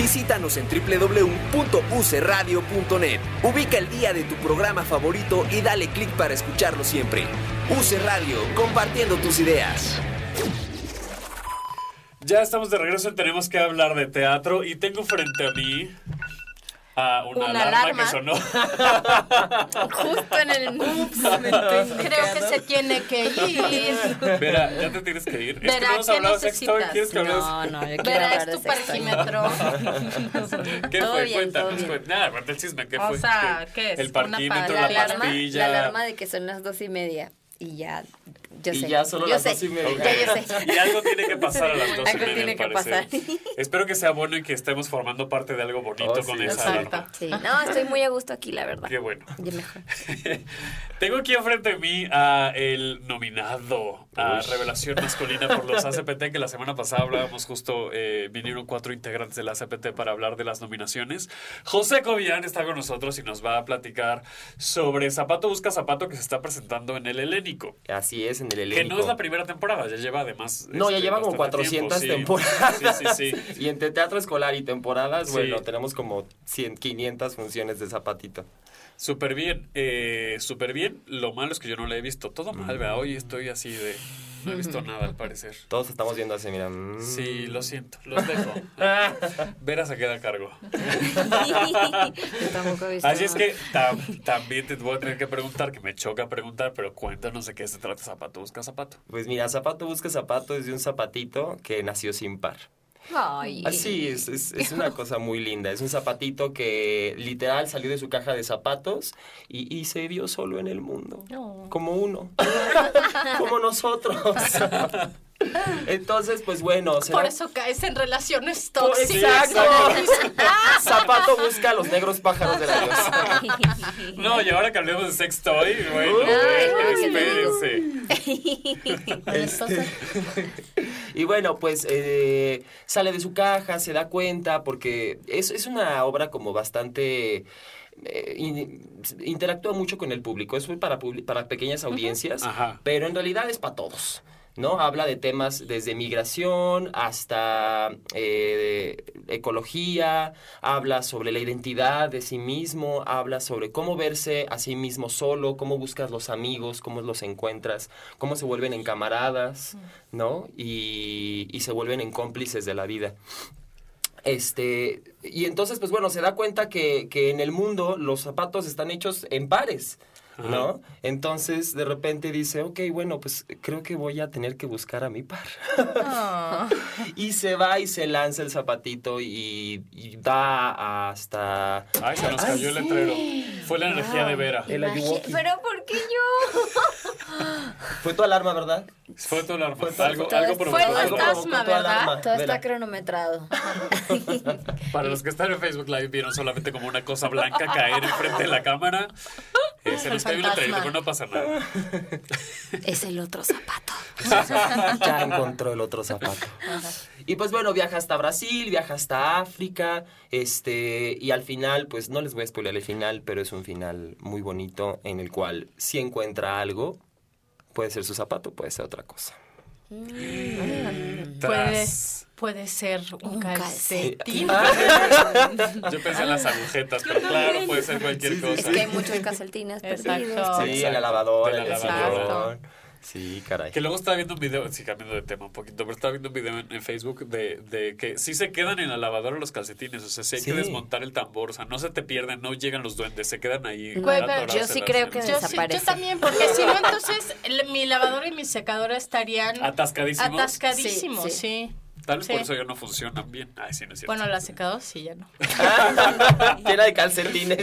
Visítanos en www.ucradio.net. Ubica el día de tu programa favorito y dale clic para escucharlo siempre. UC Radio, compartiendo tus ideas. Ya estamos de regreso y tenemos que hablar de teatro y tengo frente a mí a una, Una alarma, alarma. que sonó. Justo en el momento. Creo que se tiene que ir. Vera, ya te tienes que ir. es que Vera, no hemos ¿qué hablado de sextoy. necesitas? ¿Quieres que? No, no, yo quiero Vera, es tu parquímetro. ¿Qué Todo fue? bien, Cuéntanos. cuéntanos. Nada, cuenta el chisme. ¿Qué O fue? sea, ¿qué es? El parquímetro, pa- la, La pastilla. la alarma de que son las dos y media. Y ya, yo Y sé. ya solo yo las sé. dos y media. Ya yo sé. Y algo tiene que pasar a las dos y Algo media, tiene al que pasar. Espero que sea bueno y que estemos formando parte de algo bonito Oh, con sí. esa alarma. Exacto. Sí, no, estoy muy a gusto aquí, la verdad. Qué bueno. Ya mejor. Tengo aquí enfrente de mí a el nominado a Uy. Revelación Masculina por los ACPT, que la semana pasada hablábamos justo, eh, vinieron cuatro integrantes de la ACPT para hablar de las nominaciones. José Cobian está con nosotros y nos va a platicar sobre Zapato Busca Zapato que se está presentando en el Helénico. Así es, en el Que no es la primera temporada, ya lleva además... No, ya este, lleva como bastante 400 tiempo, sí. temporadas. Sí, sí, sí. Y entre teatro escolar y temporadas, bueno, tenemos como 100, 500 funciones de zapatito. Súper bien, eh, súper bien. Lo malo es que yo no la he visto. Todo mal, ¿verdad? Hoy estoy así de... No he visto nada, al parecer. Todos estamos viendo así, mira. mm. Sí, lo siento, los dejo. Vera se queda a cargo. Yo tampoco he visto Así es que tam- también te voy a tener que preguntar, que me choca preguntar, pero cuéntanos de qué se trata Zapato Busca Zapato. Pues mira, Zapato Busca Zapato es de un zapatito que nació sin par. Ay. Así es, es, es una cosa muy linda. Es un zapatito que literal salió de su caja de zapatos y, y se vio solo en el mundo. Como uno. como nosotros. Entonces, pues bueno, Por eso caes en relaciones tóxicas. Exacto. Zapato busca a los negros pájaros de la diosa. No, y ahora que hablemos de sex toy, bueno, espérense. Este, y bueno, pues eh, sale de su caja, se da cuenta, porque es, es una obra como bastante... eh, in- interactúa mucho con el público, es para, para pequeñas audiencias, Ajá. pero en realidad es para todos. ¿No? Habla de temas desde migración hasta eh, ecología, habla sobre la identidad de sí mismo, habla sobre cómo verse a sí mismo solo, cómo buscas los amigos, cómo los encuentras, cómo se vuelven en camaradas, ¿no? Y, y se vuelven en cómplices de la vida. Este, y entonces, pues bueno, se da cuenta que, que en el mundo los zapatos están hechos en pares. ¿No? Entonces, de repente dice, ok, bueno, pues creo que voy a tener que buscar a mi par. y se va y se lanza el zapatito y, y da hasta... Ay, se nos cayó el sí. letrero. Fue la energía de Vera. El. Pero ¿por qué yo? Fue tu alarma, ¿verdad? Fue tu alarma. tu- algo, todo algo es- provocó. Fue el Algo fantasma, ¿verdad? alarma. Todo Vela. está cronometrado. Para los que están en Facebook Live vieron solamente como una cosa blanca caer enfrente de la cámara. Eh, se nos no pasa nada. Es el otro zapato. ya encontró el otro zapato. Y pues bueno, viaja hasta Brasil, viaja hasta África, este, y al final, pues no les voy a spoiler el final, pero es un final muy bonito en el cual si encuentra algo, puede ser su zapato, puede ser otra cosa. Puede, Tras. puede ser un, calcetín. Yo pensé en las agujetas, pero claro, puede ser cualquier cosa. Es que hay muchos calcetines perdidos. Sí, en la lavadora, en el lavadora. Sí, caray. Que luego estaba viendo un video, sí, cambiando de tema un poquito, pero estaba viendo un video en, en Facebook de, de que sí se quedan en la lavadora los calcetines, o sea, sí hay Sí. que desmontar el tambor, o sea, no se te pierden, no llegan los duendes, se quedan ahí. Güey, atorados pero yo sí creo que Yo, sí- yo también, porque si no, entonces mi lavadora y mi secadora estarían Atascadísimos. atascadísimos, Sí, sí. sí. Tal vez por eso ya no funcionan bien. Ay, sí, no es cierto. Bueno, la secadora sí, ya no. Llena de calcetines.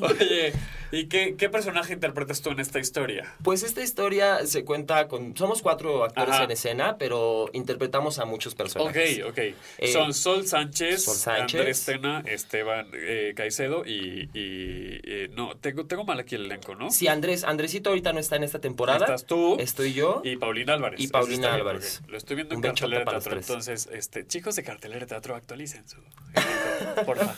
Oye, ¿Y qué, qué personaje interpretas tú en esta historia? Pues esta historia se cuenta con... Somos cuatro actores Ajá. en escena, pero interpretamos a muchos personajes. Ok, ok. Eh, Son Sol Sánchez, Sol Sánchez. Andrés Tena, Esteban eh, Caicedo y... y, eh, no, tengo, tengo mal aquí el elenco, ¿no? Sí, Andrés, Andresito ahorita no está en esta temporada. Estás tú. Estoy yo. Y Paulina Álvarez. Y Paulina bien, Álvarez. Lo estoy viendo en Un bechote cartelera de teatro. Entonces, este, chicos de cartelera de teatro, actualicen su elenco, porfa.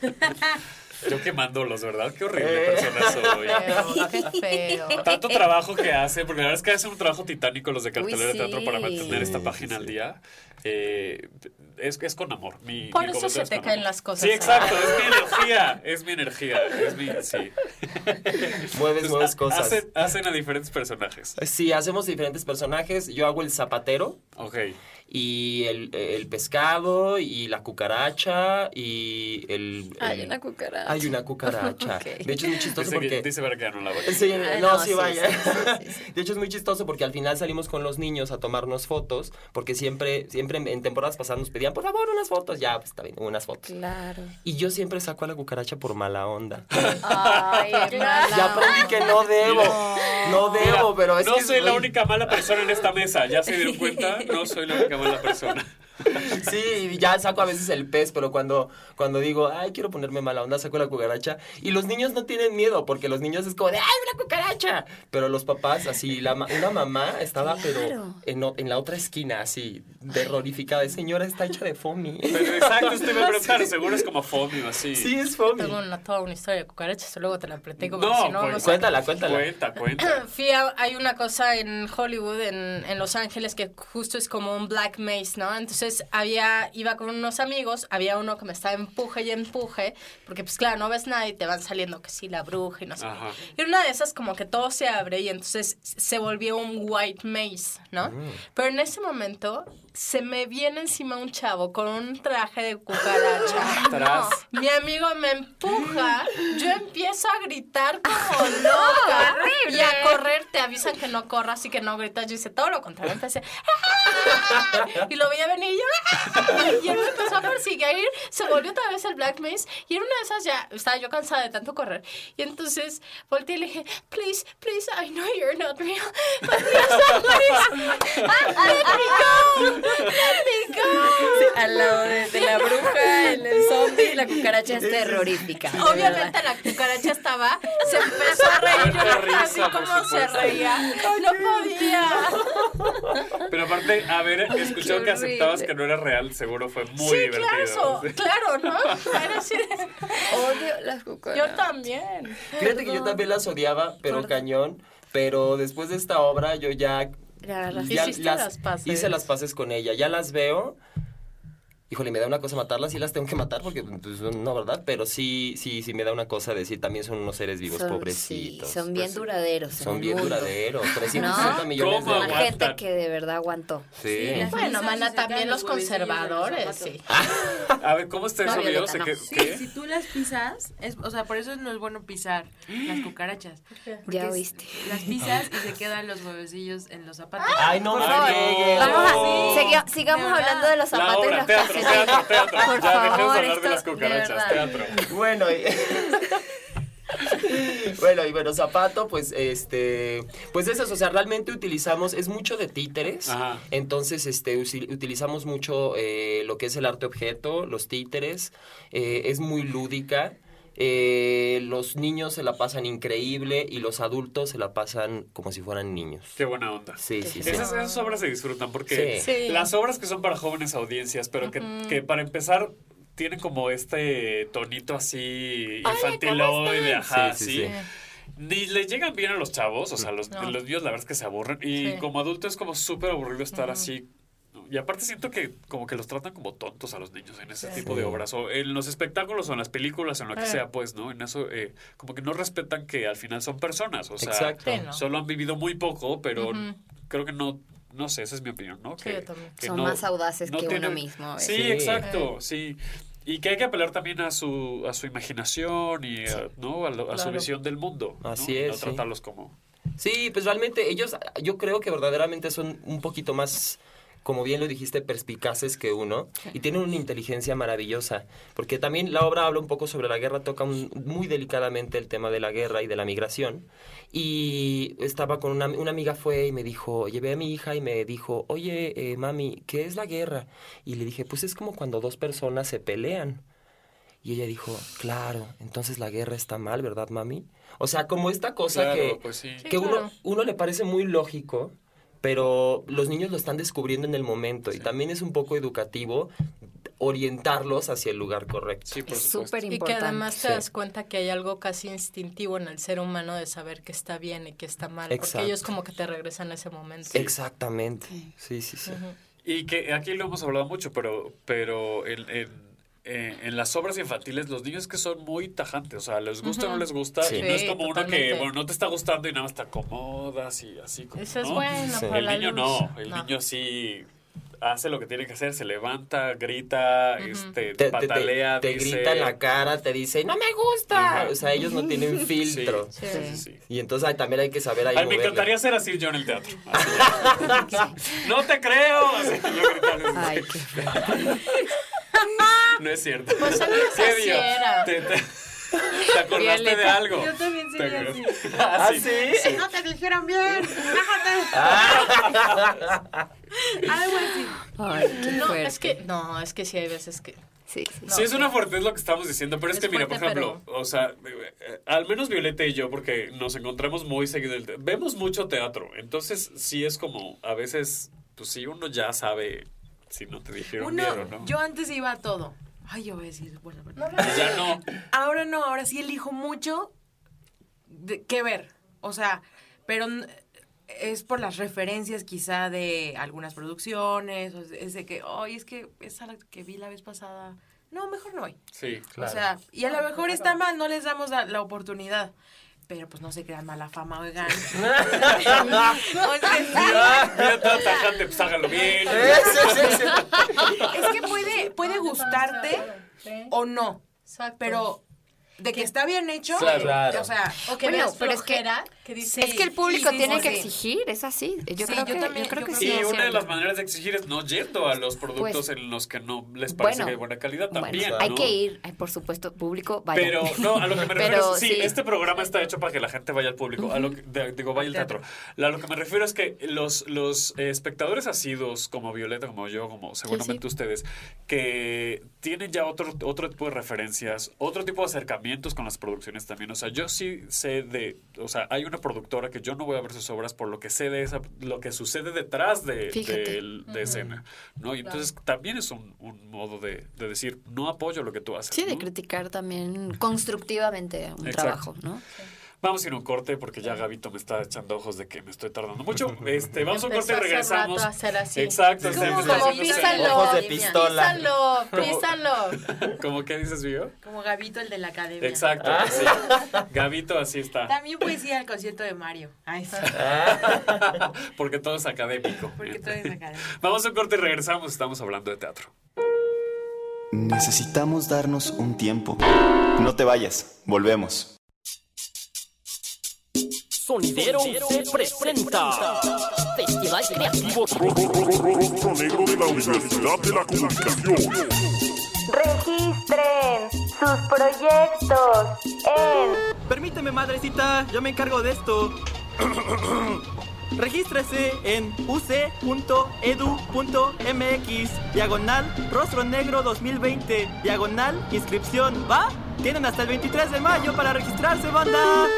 Yo quemándolos, ¿verdad? Qué horrible Eh. persona soy. Feo, qué feo. Tanto trabajo que hace, porque la verdad es que hacen un trabajo titánico los de cartelera Uy, de teatro para sí. mantener esta Sí, página al día. Eh, es, es con amor. Mi, Por mi eso se es te caen amor. las cosas. Sí, exacto, es mi energía, es mi energía, es mi, sí. Mueves, mueves cosas. Hacen, hacen a diferentes personajes. Sí, hacemos diferentes personajes. Yo hago el zapatero. Ok. Y el, el pescado, y la cucaracha, y el... Hay el- una cucaracha. Hay una cucaracha. De hecho es muy chistoso Dice, que- porque... dice Vera que no la voy. Sí, Ay, no, no, sí, sí, vaya. sí, sí, De hecho es muy chistoso porque al final salimos con los niños a tomarnos fotos, porque siempre, siempre en temporadas pasadas nos pedían, por favor, unas fotos. Ya, pues está bien, unas fotos. Claro. Y yo siempre saco a la cucaracha por mala onda. Ay, claro. Ya aprendí que no debo. No debo, Mira, pero es no que soy la única mala persona en esta mesa. ¿Ya se dieron cuenta? No soy la única mala persona. Sí, y ya saco a veces el pez, pero cuando, cuando digo, ay, quiero ponerme mala onda, saco la cucaracha. Y los niños no tienen miedo, porque los niños es como de, ay, una cucaracha. Pero los papás, así, la, ma- una mamá estaba, pero en, en la otra esquina, así, terrorificada. de, Señora, está hecha de foamy. Pero exacto, usted me seguro es como foamy o así. Sí, es foamy. Tengo una, toda una historia de cucarachas, luego te la platico. No, si no pues, a- Cuéntala, cuéntala. Cuenta, cuenta. Fui a- hay una cosa en Hollywood, en, en Los Ángeles, que justo es como un black maze, ¿no? Entonces había, iba con unos amigos, había uno que me estaba empuje y empuje, porque pues claro, no ves nada y te van saliendo que sí, la bruja y no sé. Ajá. qué. Y una de esas como que todo se abre y entonces se volvió un white maze, ¿no? Pero en ese momento se me viene encima un chavo con un traje de cucaracha. Tras. Mi amigo me empuja, yo empiezo a gritar como loca y a correr, te avisan que no corras y que no gritas, yo hice todo lo contrario, empecé ¡ah! y lo veía venir y yo ¡ah! y él me empezó a perseguir, se volvió otra vez el Black Maze y en una de esas ya estaba yo cansada de tanto correr y entonces volteé y le dije, please, please, I know you're not real, but please, let me go. Sí, al lado de, de la bruja, el, el zombie, la cucaracha es terrorífica. Obviamente la cucaracha estaba, se empezó a reír, por cómo se reía, no podía. Pero aparte, haber escuchado Qué que aceptabas que no era real, seguro fue muy sí, divertido. claro, Sí. claro, ¿no? Era así de- Odio las cucarachas. Yo también. Fíjate que yo también las odiaba, pero cañón. Pero después de esta obra yo ya... Ya las. Hice las paces con ella. Ya las veo. Híjole, me da una cosa matarlas, sí las tengo que matar porque, pues, no, ¿verdad? Pero sí, sí, sí me da una cosa decir, también son unos seres vivos, Son- pobrecitos. sí, son bien Pues, duraderos. Son bien mundo. duraderos, 360 ¿No? millones ¿Cómo de La gente que de verdad aguantó. Sí. Bueno, mana, también los conservadores, sí. A ver, ¿cómo está eso, No, Sí, si tú las pisas, es, o sea, por eso no es bueno pisar las cucarachas. Ya oíste. Las pisas y se quedan los huevecillos en los zapatos. Ay, no. Vamos a, sigamos hablando de los zapatos y los calcetines. Teatro, teatro. Por ya dejemos de favor, hablar de las cucarachas, teatro. Bueno, y... bueno, y bueno, zapato, pues, este, pues eso, o sea, realmente utilizamos, es mucho de títeres, Ajá. entonces, este, utilizamos mucho eh, lo que es el arte objeto, los títeres, eh, es muy lúdica, eh, los niños se la pasan increíble y los adultos se la pasan como si fueran niños. Qué buena onda. Sí, sí, sí. Esas, esas obras se disfrutan porque Sí. Sí. las obras que son para jóvenes audiencias, pero que, que para empezar tienen como este tonito así infantiloide, ajá, Sí, sí, sí. sí. Ni le llegan bien a los chavos, o sea, los, No. los niños la verdad es que se aburren. Y Sí. como adulto es como súper aburrido estar así. Y aparte siento que como que los tratan como tontos a los niños en ese Sí. tipo de obras. O en los espectáculos o en las películas, en lo que Eh. sea, pues, ¿no? En eso eh, como que no respetan que al final son personas. O sea, Exacto. Solo han vivido muy poco, pero creo que no, no sé, esa es mi opinión, ¿no? Sí, que, yo también. que Son no- más audaces no que uno tienen- mismo. a Sí, exacto, sí. Y que hay que apelar también a su, a su imaginación y a, ¿no? a, lo- a su visión del mundo. ¿no? Así Y es, No sí. tratarlos como... Sí, pues realmente ellos, yo creo que verdaderamente son un poquito más como bien lo dijiste, perspicaces que uno y tienen una inteligencia maravillosa, porque también la obra habla un poco sobre la guerra, toca un- muy delicadamente el tema de la guerra y de la migración. Y estaba con una, una amiga fue y me dijo, llevé a mi hija y me dijo, oye, eh, mami, ¿qué es la guerra? Y le dije, pues es como cuando dos personas se pelean. Y ella dijo, claro, entonces la guerra está mal, ¿verdad, mami? O sea, como esta cosa Claro, que, pues sí. Sí, que uno, claro. uno le parece muy lógico, pero los niños lo están descubriendo en el momento y también es un poco educativo orientarlos hacia el lugar correcto. Sí, Es súper Y que además te Sí. das cuenta que hay algo casi instintivo en el ser humano de saber que está bien y que está mal. Exacto. Porque ellos como que te regresan a ese momento. Exactamente. Sí, sí, sí. Y que aquí lo hemos hablado mucho, pero, pero en, en, eh, en las obras infantiles los niños que son muy tajantes, o sea, les gusta o no les gusta, Sí. y no es Sí, como uno que, bueno, no te está gustando y nada más te acomodas y así como, Eso es ¿no? bueno Sí. para El la niño luz. no, el No. niño sí hace lo que tiene que hacer, se levanta, grita, este, Te, te- te- patalea, te dice... grita en la cara, te dice, no me gusta. O sea, ellos no tienen filtro. Sí, sí, sí, sí. Y entonces ay, también hay que saber ahí Ay, me encantaría ser así yo en el teatro. Así. no te creo. Así, yo. Ay, qué. No es cierto. Pues era. ¿Te, te, te acordaste de algo? Yo también ¿Te sería acuerdas? así. Ah, sí. No te dijeron bien. Déjate. Algo así. Ay, qué No, fuerte. es que, no, es que sí hay veces que... Sí, sí. Sí, es una fuerte, es lo que estamos diciendo, pero es, Es que, mira, por ejemplo, o sea, eh, eh, al menos Violeta y yo, porque nos encontramos muy seguido, el te- vemos mucho teatro, entonces sí es como, a veces, pues sí, uno ya sabe si no te dijeron Uno, bien o no. yo antes iba a todo. Ay, yo voy a decir, bueno, bueno. Ya no. Ahora no, ahora sí elijo mucho de qué ver. O sea, pero es por las referencias quizá de algunas producciones, o es de que, ay, es que esa la que vi la vez pasada. No, mejor no voy. Sí, O sea, y a lo mejor está mal, no les damos la, la oportunidad. Pero pues no se crean mala fama, oigan. Tajante, pues hágalo bien. Es que puede, puede gustarte o no. Exacto. Pero de que está bien hecho, Claro. Claro. o sea, O que Bueno, pero es que- flojera, que dice... Es que el público sí, tiene sí, que sí. exigir, es así. Yo Sí, creo yo que, también- yo creo yo que sí. Y una de las maneras de exigir es no yendo a los productos Pues, en los que no les parece bueno, que hay buena calidad Bueno, también. hay ¿no? que ir, por supuesto, público, vaya. Pero, no, a lo que me refiero Pero es, sí, sí. este programa está hecho para que la gente vaya al público, a lo que, de- digo, vaya al teatro. A lo que me refiero es que los, los eh, espectadores asidos, como Violeta, como yo, como seguramente ustedes, que tienen ya otro, otro tipo de referencias, otro tipo de con las producciones también. O sea, yo sí sé de, o sea, hay una productora que yo no voy a ver sus obras por lo que sé de esa, lo que sucede detrás de, de escena, ¿no? Y entonces también es un, un modo de, de decir, no apoyo lo que tú haces. Sí, de criticar también constructivamente un Exacto. trabajo, ¿no? Vamos a ir a un corte porque ya Gabito me está echando ojos de que me estoy tardando mucho. Este, vamos a un corte y regresamos. rato a hacer así. Exacto, Como- empezó como ese- písalo, Ojos de pistola. Písalo, Como- písalo. ¿Cómo que dices, Vio? como Gabito, el de la academia. Exacto, Ah. sí. Gabito así está. También puedes ir al concierto de Mario. Ay, sí. Porque todo es académico. Porque todo es academia. Vamos a un corte y regresamos. Estamos hablando de teatro. Necesitamos darnos un tiempo. No te vayas, volvemos. Sonidero se presenta Festival Creativo Rostro negro de la Universidad de la Comunicación. Registren sus proyectos en Permíteme, madrecita, yo me encargo de esto. Regístrese en uc.edu.mx, diagonal, rostro negro 2020, diagonal, inscripción, ¿va? Tienen hasta el 23 de mayo para registrarse, banda.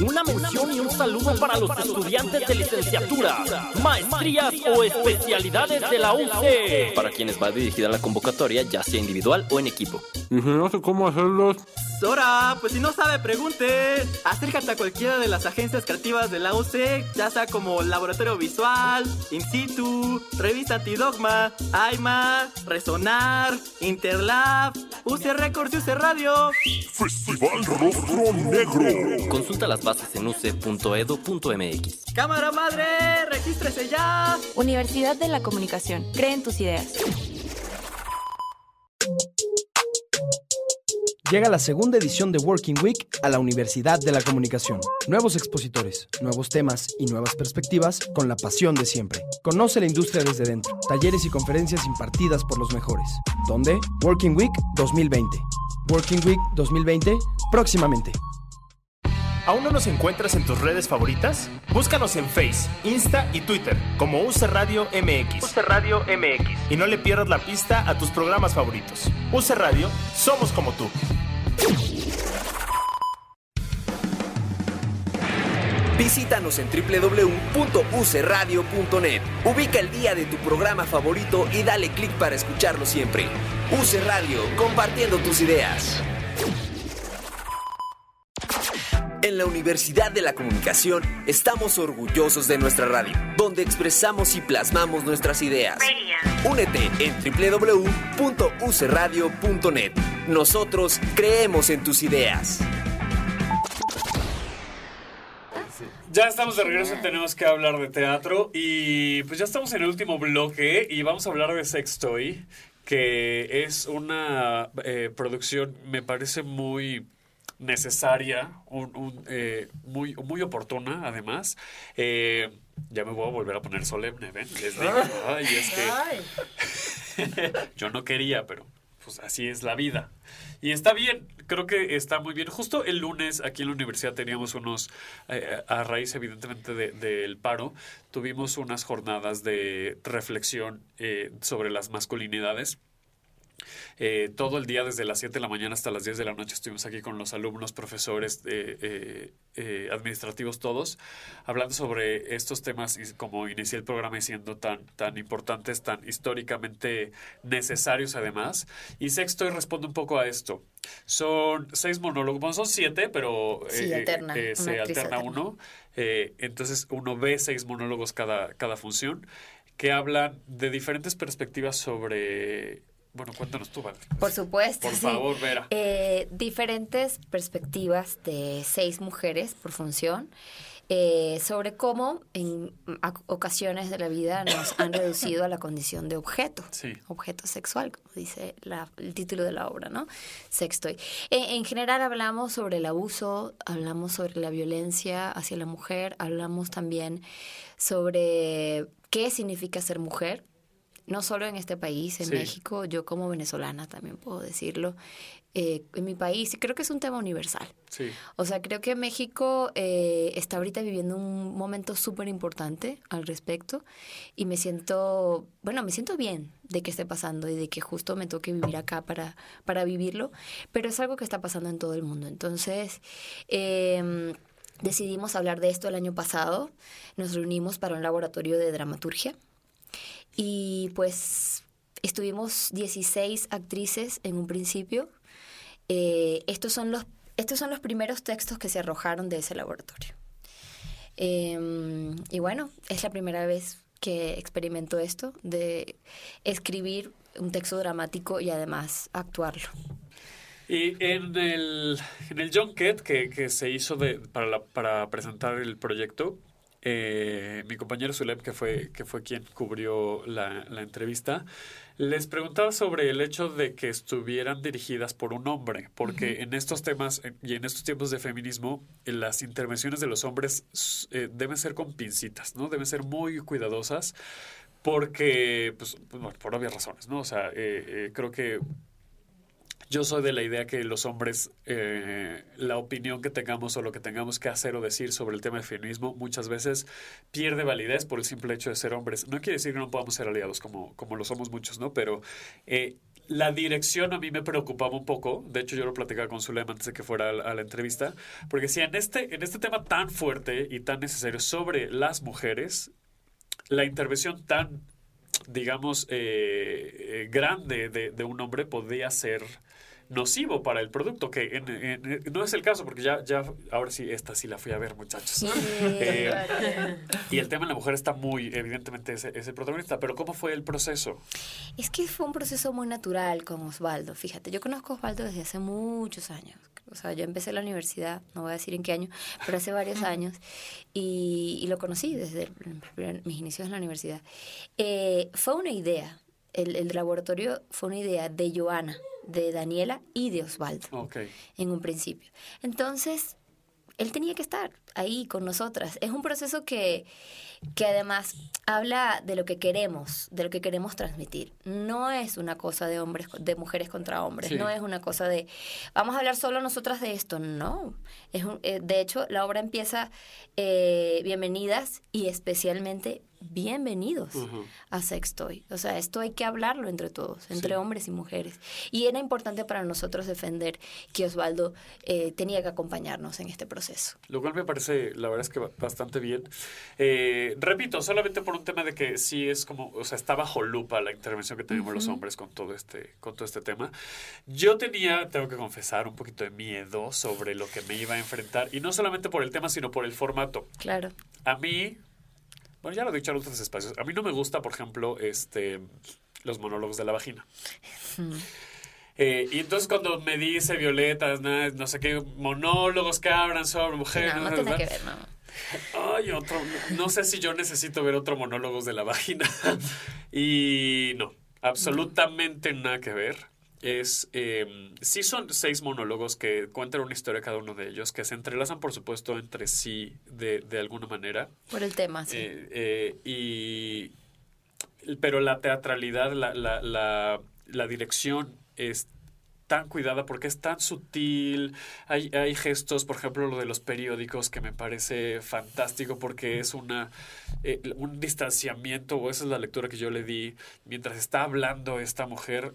Una mención y un saludo para los estudiantes de licenciatura, maestrías o especialidades de la UC. Para quienes va dirigida la convocatoria, ya sea individual o en equipo. Y si no sé cómo hacerlos, Sora, pues si no sabe, pregunte. Acércate a cualquiera de las agencias creativas de la UC, ya sea como Laboratorio Visual, In Situ, Revista Antidogma, AIMA, Resonar, Interlab, UC Records y UC Radio. Festival Rostro Negro. Consulta las bases en uc.edu.mx. Cámara madre, regístrese ya. Universidad de la Comunicación. Cree en tus ideas. Llega la segunda edición de Working Week a la Universidad de la Comunicación. Nuevos expositores, nuevos temas y nuevas perspectivas con la pasión de siempre. Conoce la industria desde dentro. Talleres y conferencias impartidas por los mejores. ¿Dónde? Working Week 2020. Working Week 2020 próximamente. ¿Aún no nos encuentras en tus redes favoritas? Búscanos en Face, Insta y Twitter como UC Radio MX. UC Radio MX. Y no le pierdas la pista a tus programas favoritos. UC Radio, somos como tú. Visítanos en www.ucradio.net. Ubica el día de tu programa favorito y dale clic para escucharlo siempre. UC Radio, compartiendo tus ideas. En la Universidad de la Comunicación estamos orgullosos de nuestra radio, donde expresamos y plasmamos nuestras ideas. Únete en www.ucradio.net. Nosotros creemos en tus ideas. Ya estamos de regreso, tenemos que hablar de teatro y pues ya estamos en el último bloque y vamos a hablar de Sextoy, que es una eh, producción, me parece muy necesaria, un, un, eh, muy, muy oportuna además. Eh, ya me voy a volver a poner solemne, ¿ven? Les digo, ay, es que yo no quería, pero pues así es la vida. Y está bien, creo que está muy bien. Justo el lunes aquí en la universidad teníamos unos, eh, a raíz evidentemente del de, paro, tuvimos unas jornadas de reflexión eh, sobre las masculinidades. Eh, todo el día, desde las 7 de la mañana hasta las 10 de la noche, estuvimos aquí con los alumnos, profesores, eh, eh, administrativos, todos, hablando sobre estos temas y como inicié el programa diciendo tan, tan importantes, tan históricamente necesarios además. Y sexto, y responde un poco a esto. Son seis monólogos, bueno, son siete, pero sí, alterna, se alterna uno. entonces uno ve seis monólogos cada, cada función que hablan de diferentes perspectivas sobre bueno, cuéntanos tú, Vale. Por supuesto. Por sí. favor, Vera. Eh, diferentes perspectivas de seis mujeres por función. Eh, sobre cómo en ocasiones de la vida nos han reducido a la condición de objeto, sí. objeto sexual, como dice la, el título de la obra, ¿no? Sexto. Eh, en general hablamos sobre el abuso, hablamos sobre la violencia hacia la mujer, hablamos también sobre qué significa ser mujer, no solo en este país, en sí. México, yo como venezolana también puedo decirlo, eh, en mi país, creo que es un tema universal. Sí. O sea, creo que México eh, está ahorita viviendo un momento súper importante al respecto y me siento, bueno, me siento bien de que esté pasando y de que justo me toque vivir acá para, para vivirlo, pero es algo que está pasando en todo el mundo. Entonces, eh, decidimos hablar de esto el año pasado, nos reunimos para un laboratorio de dramaturgia y pues estuvimos 16 actrices en un principio. Eh, estos, son los, estos son los primeros textos que se arrojaron de ese laboratorio. Eh, y bueno, es la primera vez que experimento esto, de escribir un texto dramático y además actuarlo. Y en el, en el junket que, que se hizo de, para, la, para presentar el proyecto, eh, mi compañero Zulem, que fue, que fue quien cubrió la, la, entrevista, les preguntaba sobre el hecho de que estuvieran dirigidas por un hombre, porque uh -huh. en estos temas y en estos tiempos de feminismo, las intervenciones de los hombres eh, deben ser con pincitas, ¿no? Deben ser muy cuidadosas, porque, pues, bueno, por obvias razones, ¿no? O sea, eh, eh, creo que yo soy de la idea que los hombres, eh, la opinión que tengamos o lo que tengamos que hacer o decir sobre el tema del feminismo muchas veces pierde validez por el simple hecho de ser hombres. No quiere decir que no podamos ser aliados como, como lo somos muchos, ¿no? Pero eh, la dirección a mí me preocupaba un poco. De hecho, yo lo platicaba con Zulema antes de que fuera a la, entrevista. Porque si en este, en este tema tan fuerte y tan necesario sobre las mujeres, la intervención tan digamos, eh, grande de, de, un hombre podría ser nocivo para el producto, que en, en, no es el caso, porque ya, ya, ahora sí, esta sí la fui a ver, muchachos. Sí, eh, y el tema de la mujer está muy, evidentemente, es, es, el protagonista, pero ¿cómo fue el proceso? Es que fue un proceso muy natural con Osvaldo, fíjate, yo conozco a Osvaldo desde hace muchos años. O sea, yo empecé la universidad, no voy a decir en qué año, pero hace varios años, y, y lo conocí desde el, mis inicios en la universidad. Eh, fue una idea el, el laboratorio fue una idea de Joana, de Daniela y de Osvaldo Ok. en un principio. Entonces, él tenía que estar ahí con nosotras. Es un proceso que, que además habla de lo que queremos, de lo que queremos transmitir. No es una cosa de hombres, de mujeres contra hombres. Sí. No es una cosa de vamos a hablar solo nosotras de esto. No. Es un- eh, de hecho, la obra empieza eh, bienvenidas y especialmente bienvenidos a Sextoy. O sea, esto hay que hablarlo entre todos, entre hombres y mujeres. Y era importante para nosotros defender que Osvaldo eh, tenía que acompañarnos en este proceso. Lo cual me parece, la verdad es que ba- bastante bien. Eh, repito, solamente por un tema de que sí es como, o sea, está bajo lupa la intervención que tenemos los hombres con todo este, con todo este tema. Yo tenía, tengo que confesar, un poquito de miedo sobre lo que me iba a enfrentar, y no solamente por el tema, sino por el formato. Claro. A mí, bueno, ya lo he dicho en otros espacios, a mí no me gusta, por ejemplo, este, los monólogos de la vagina. Eh, y entonces cuando me dice Violeta, no, no sé qué, monólogos que hablan sobre mujeres. No, no tiene que ver, no. Ay, otro, no sé si yo necesito ver otro monólogos de la vagina. y no, absolutamente nada que ver. Es, eh, sí son seis monólogos que cuentan una historia cada uno de ellos, que se entrelazan, por supuesto, entre sí de, de alguna manera. Por el tema, sí. Eh, eh, y pero la teatralidad, la, la, la, la dirección es tan cuidada porque es tan sutil. Hay, hay gestos, por ejemplo, lo de los periódicos que me parece fantástico porque es una eh, un distanciamiento, o esa es la lectura que yo le di. Mientras está hablando esta mujer,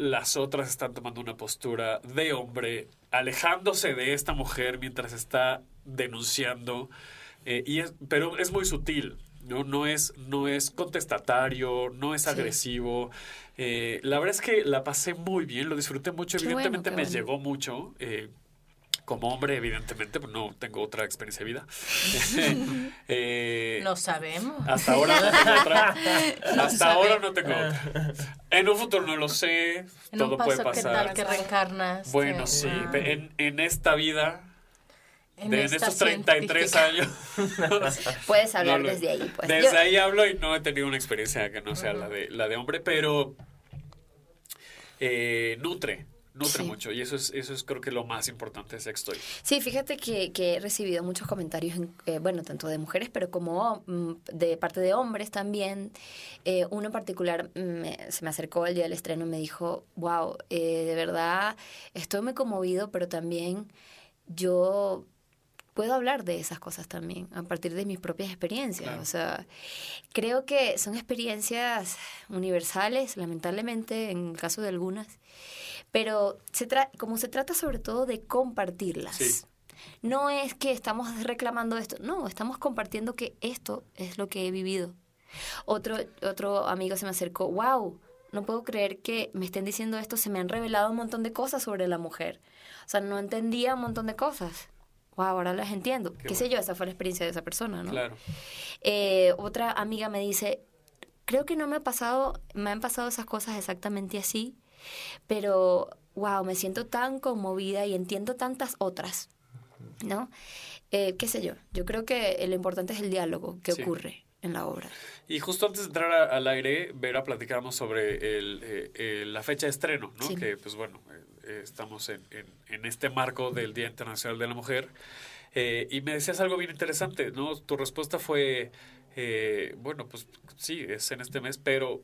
las otras están tomando una postura de hombre, alejándose de esta mujer mientras está denunciando. Eh, y es, pero es muy sutil. No, no, es, no es contestatario, no es Sí. agresivo. Eh, la verdad es que la pasé muy bien, lo disfruté mucho. Qué Evidentemente me bueno. llegó mucho. eh, como hombre, evidentemente, pues no tengo otra experiencia de vida. Eh, No sabemos. hasta ahora no tengo otra. No hasta ahora no tengo otra. En un futuro no lo sé. En todo un paso, puede ¿qué pasar. tal que reencarnas? Bueno, sí. pe- En, en esta vida, En de, en estos 33 científica. años. Puedes hablar No desde ahí. Pues. Desde Yo- ahí hablo y no he tenido una experiencia que no sea la, de, la de hombre, pero eh, nutre, nutre Sí. mucho. Y eso es, eso es creo que lo más importante de Sextoy. Sí, fíjate que, que he recibido muchos comentarios, en- eh, bueno, tanto de mujeres, pero como mm, de parte de hombres también. Eh, uno en particular mm, me- se me acercó el día del estreno y me dijo, wow, eh, de verdad estoy muy conmovido, pero también yo puedo hablar de esas cosas también a partir de mis propias experiencias. Claro. O sea, creo que son experiencias universales, lamentablemente, en el caso de algunas, pero se tra- como se trata sobre todo de compartirlas. Sí. No es que estamos reclamando esto, no, estamos compartiendo que esto es lo que he vivido. Otro, otro amigo se me acercó, wow, no puedo creer que me estén diciendo esto, se me han revelado un montón de cosas sobre la mujer. O sea, no entendía un montón de cosas. Wow, ahora las entiendo. Qué, sé yo, esa fue la experiencia de esa persona, ¿no? Claro. Eh, otra amiga me dice, creo que no me ha pasado, me han pasado esas cosas exactamente así, pero wow, me siento tan conmovida y entiendo tantas otras, ¿no? Eh, qué sé yo, yo creo que lo importante es el diálogo que Sí. ocurre en la obra. Y justo antes de entrar a- al aire, Vera, platicábamos sobre el, eh, eh, la fecha de estreno, ¿no? Sí. Que, pues bueno, eh, eh, estamos en, en- en este marco del Día Internacional de la Mujer. Eh, y me decías algo bien interesante, ¿no? Tu respuesta fue, eh, bueno, pues sí, es en este mes, pero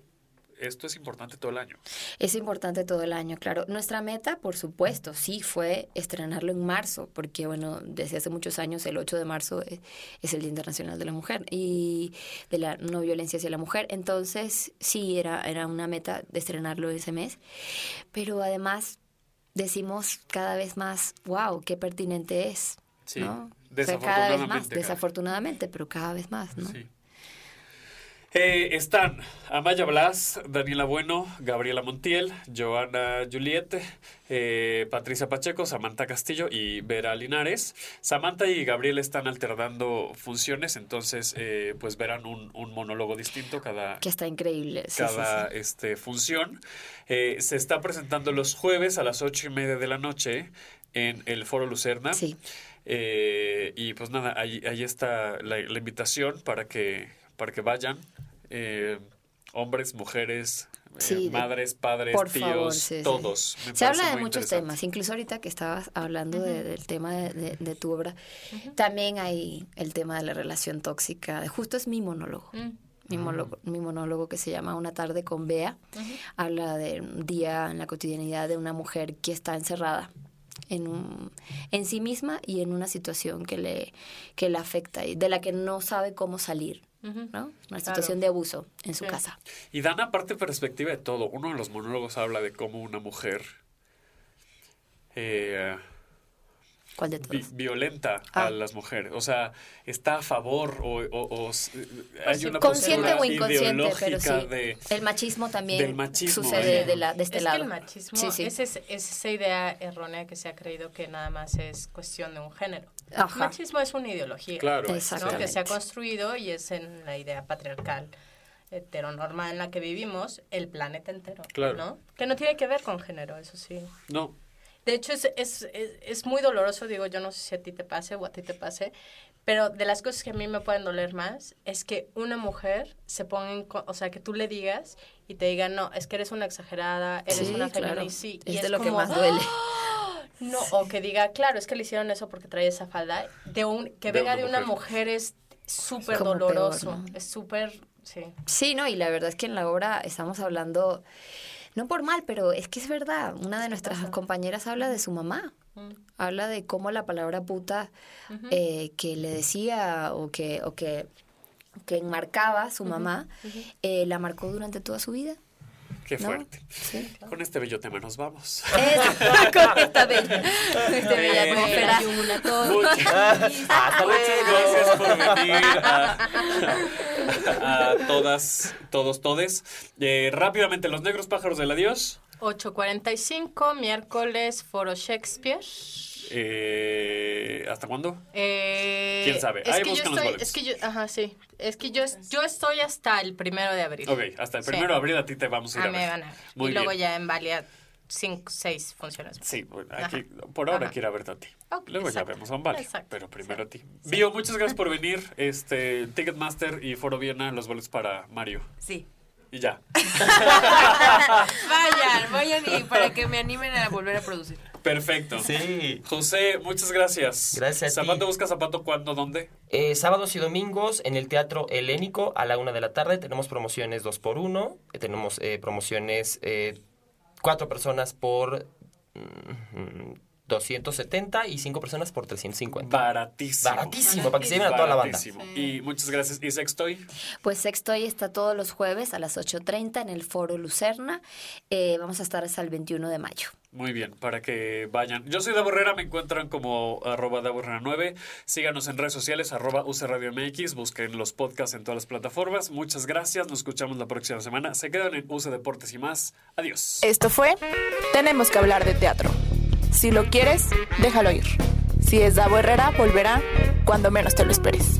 esto es importante todo el año. Es importante todo el año, claro. Nuestra meta, por supuesto, sí fue estrenarlo en marzo, porque bueno, desde hace muchos años el 8 de marzo es, es el Día Internacional de la Mujer y de la no violencia hacia la mujer. Entonces, sí, era, era una meta de estrenarlo ese mes. Pero además decimos cada vez más, wow, qué pertinente es. Sí, ¿no? O sea, cada vez más, desafortunadamente, desafortunadamente, pero cada vez más, ¿no? Sí. Eh, están Amaya Blas, Daniela Bueno, Gabriela Montiel, Joana Juliette, eh, Patricia Pacheco, Samantha Castillo y Vera Linares. Samantha y Gabriela están alternando funciones, entonces eh, pues verán un, un monólogo distinto cada, Que está increíble. sí, sí, cada sí. Este, función. Eh, se está presentando los jueves a las ocho y media de la noche en el Foro Lucerna. Eh, y pues nada, ahí, ahí está la, la invitación para que, para que vayan. Eh, hombres, mujeres, Sí, de- madres, padres, por tíos, favor, sí, sí. todos. Se habla de muchos temas, incluso ahorita que estabas hablando de- del tema de, de- de tu obra, también hay el tema de la relación tóxica. Justo es mi monólogo. Mi, monólogo, mi monólogo que se llama Una tarde con Bea habla de un día en la cotidianidad de una mujer que está encerrada en, un, en sí misma y en una situación que le, que le afecta y de la que no sabe cómo salir. ¿No? Una situación de abuso en su Sí. casa. Y dan aparte perspectiva de todo. Uno de los monólogos habla de cómo una mujer eh, ¿Cuál de vi- violenta Ah. a las mujeres. O sea, está a favor o, o- o s- hay Sí, una consciente postura o inconsciente, pero sí. de... El machismo también del machismo, sucede ¿eh? de, la, de este es lado. que el machismo Sí, sí. Es, es- es esa idea errónea que se ha creído que nada más es cuestión de un género. Ajá. El machismo es una ideología Claro, ¿no? Exactamente. que se ha construido y es en la idea patriarcal heteronormal en la que vivimos el planeta entero. Claro. ¿no? Que no tiene que ver con género, eso sí. No, De hecho, es, es, es, es muy doloroso, digo, yo no sé si a ti te pase o a ti te pase, pero de las cosas que a mí me pueden doler más es que una mujer se ponga en... co- O sea, que tú le digas y te diga, no, es que eres una exagerada, eres Sí, una claro. feminazi. Es y de lo que como, más duele. "Ah", No, o que diga, claro, es que le hicieron eso porque traía esa falda. De un, que De venga una de una mujer. mujer es súper peor, doloroso. ¿no? Es súper... Sí. Sí, no, y la verdad es que en la obra estamos hablando, no por mal, pero es que es verdad. Una de nuestras compañeras habla de su mamá. Mm. Habla de cómo la palabra puta eh, que le decía o que, o que, que enmarcaba su mamá, eh, la marcó durante toda su vida. Qué ¿No? fuerte. Con este bello tema nos vamos. Con esta bella, esta bella Eh, atmósfera. Muchas, Hasta muchas gracias por venir a, a todas, todos, todes. Eh, rápidamente, los negros pájaros del adiós. 8.45, miércoles, Foro Shakespeare. Eh, ¿Hasta cuándo? Eh, ¿Quién sabe? Es Ahí que yo buscan los estoy, boletos. es que yo, ajá, sí. Es que yo, yo estoy hasta el primero de abril. Ok, hasta el Sí. primero de abril a ti te vamos a ir Ah, a ver. van a ver. Muy y luego ya en Valia, cinco, seis funciones. Sí, bueno, aquí, Ajá. por ahora Ajá. quiero verte a ti. Ok, Luego exacto. ya vemos a Exacto, pero primero a ti. Bio, muchas gracias por venir. Este, Ticketmaster y Foro Viena, los boletos para Mario. Sí. Y ya. Vayan, vayan y para que me animen a volver a producir. Perfecto. Sí. José, muchas gracias. Gracias a ti. Zapato busca zapato, ¿cuándo, dónde? Eh, sábados y domingos en el Teatro Helénico a la una de la tarde tenemos promociones dos por uno, eh, tenemos eh, promociones eh, cuatro personas por mm, 270 y cinco personas por 350. Baratísimo. Baratísimo, para que se lleven a toda la banda. Y muchas gracias. ¿Y Sextoy? Pues Sextoy está todos los jueves a las 8.30 en el Foro Lucerna. Eh, vamos a estar hasta el 21 de mayo. Muy bien, para que vayan. Yo soy Davo Herrera, me encuentran como arroba Davo Herrera 9. Síganos en redes sociales, arroba UC Radio MX. Busquen los podcasts en todas las plataformas. Muchas gracias, nos escuchamos la próxima semana. Se quedan en UC Deportes y más. Adiós. Esto fue Tenemos que hablar de teatro. Si lo quieres, déjalo ir. Si es Davo Herrera, volverá cuando menos te lo esperes.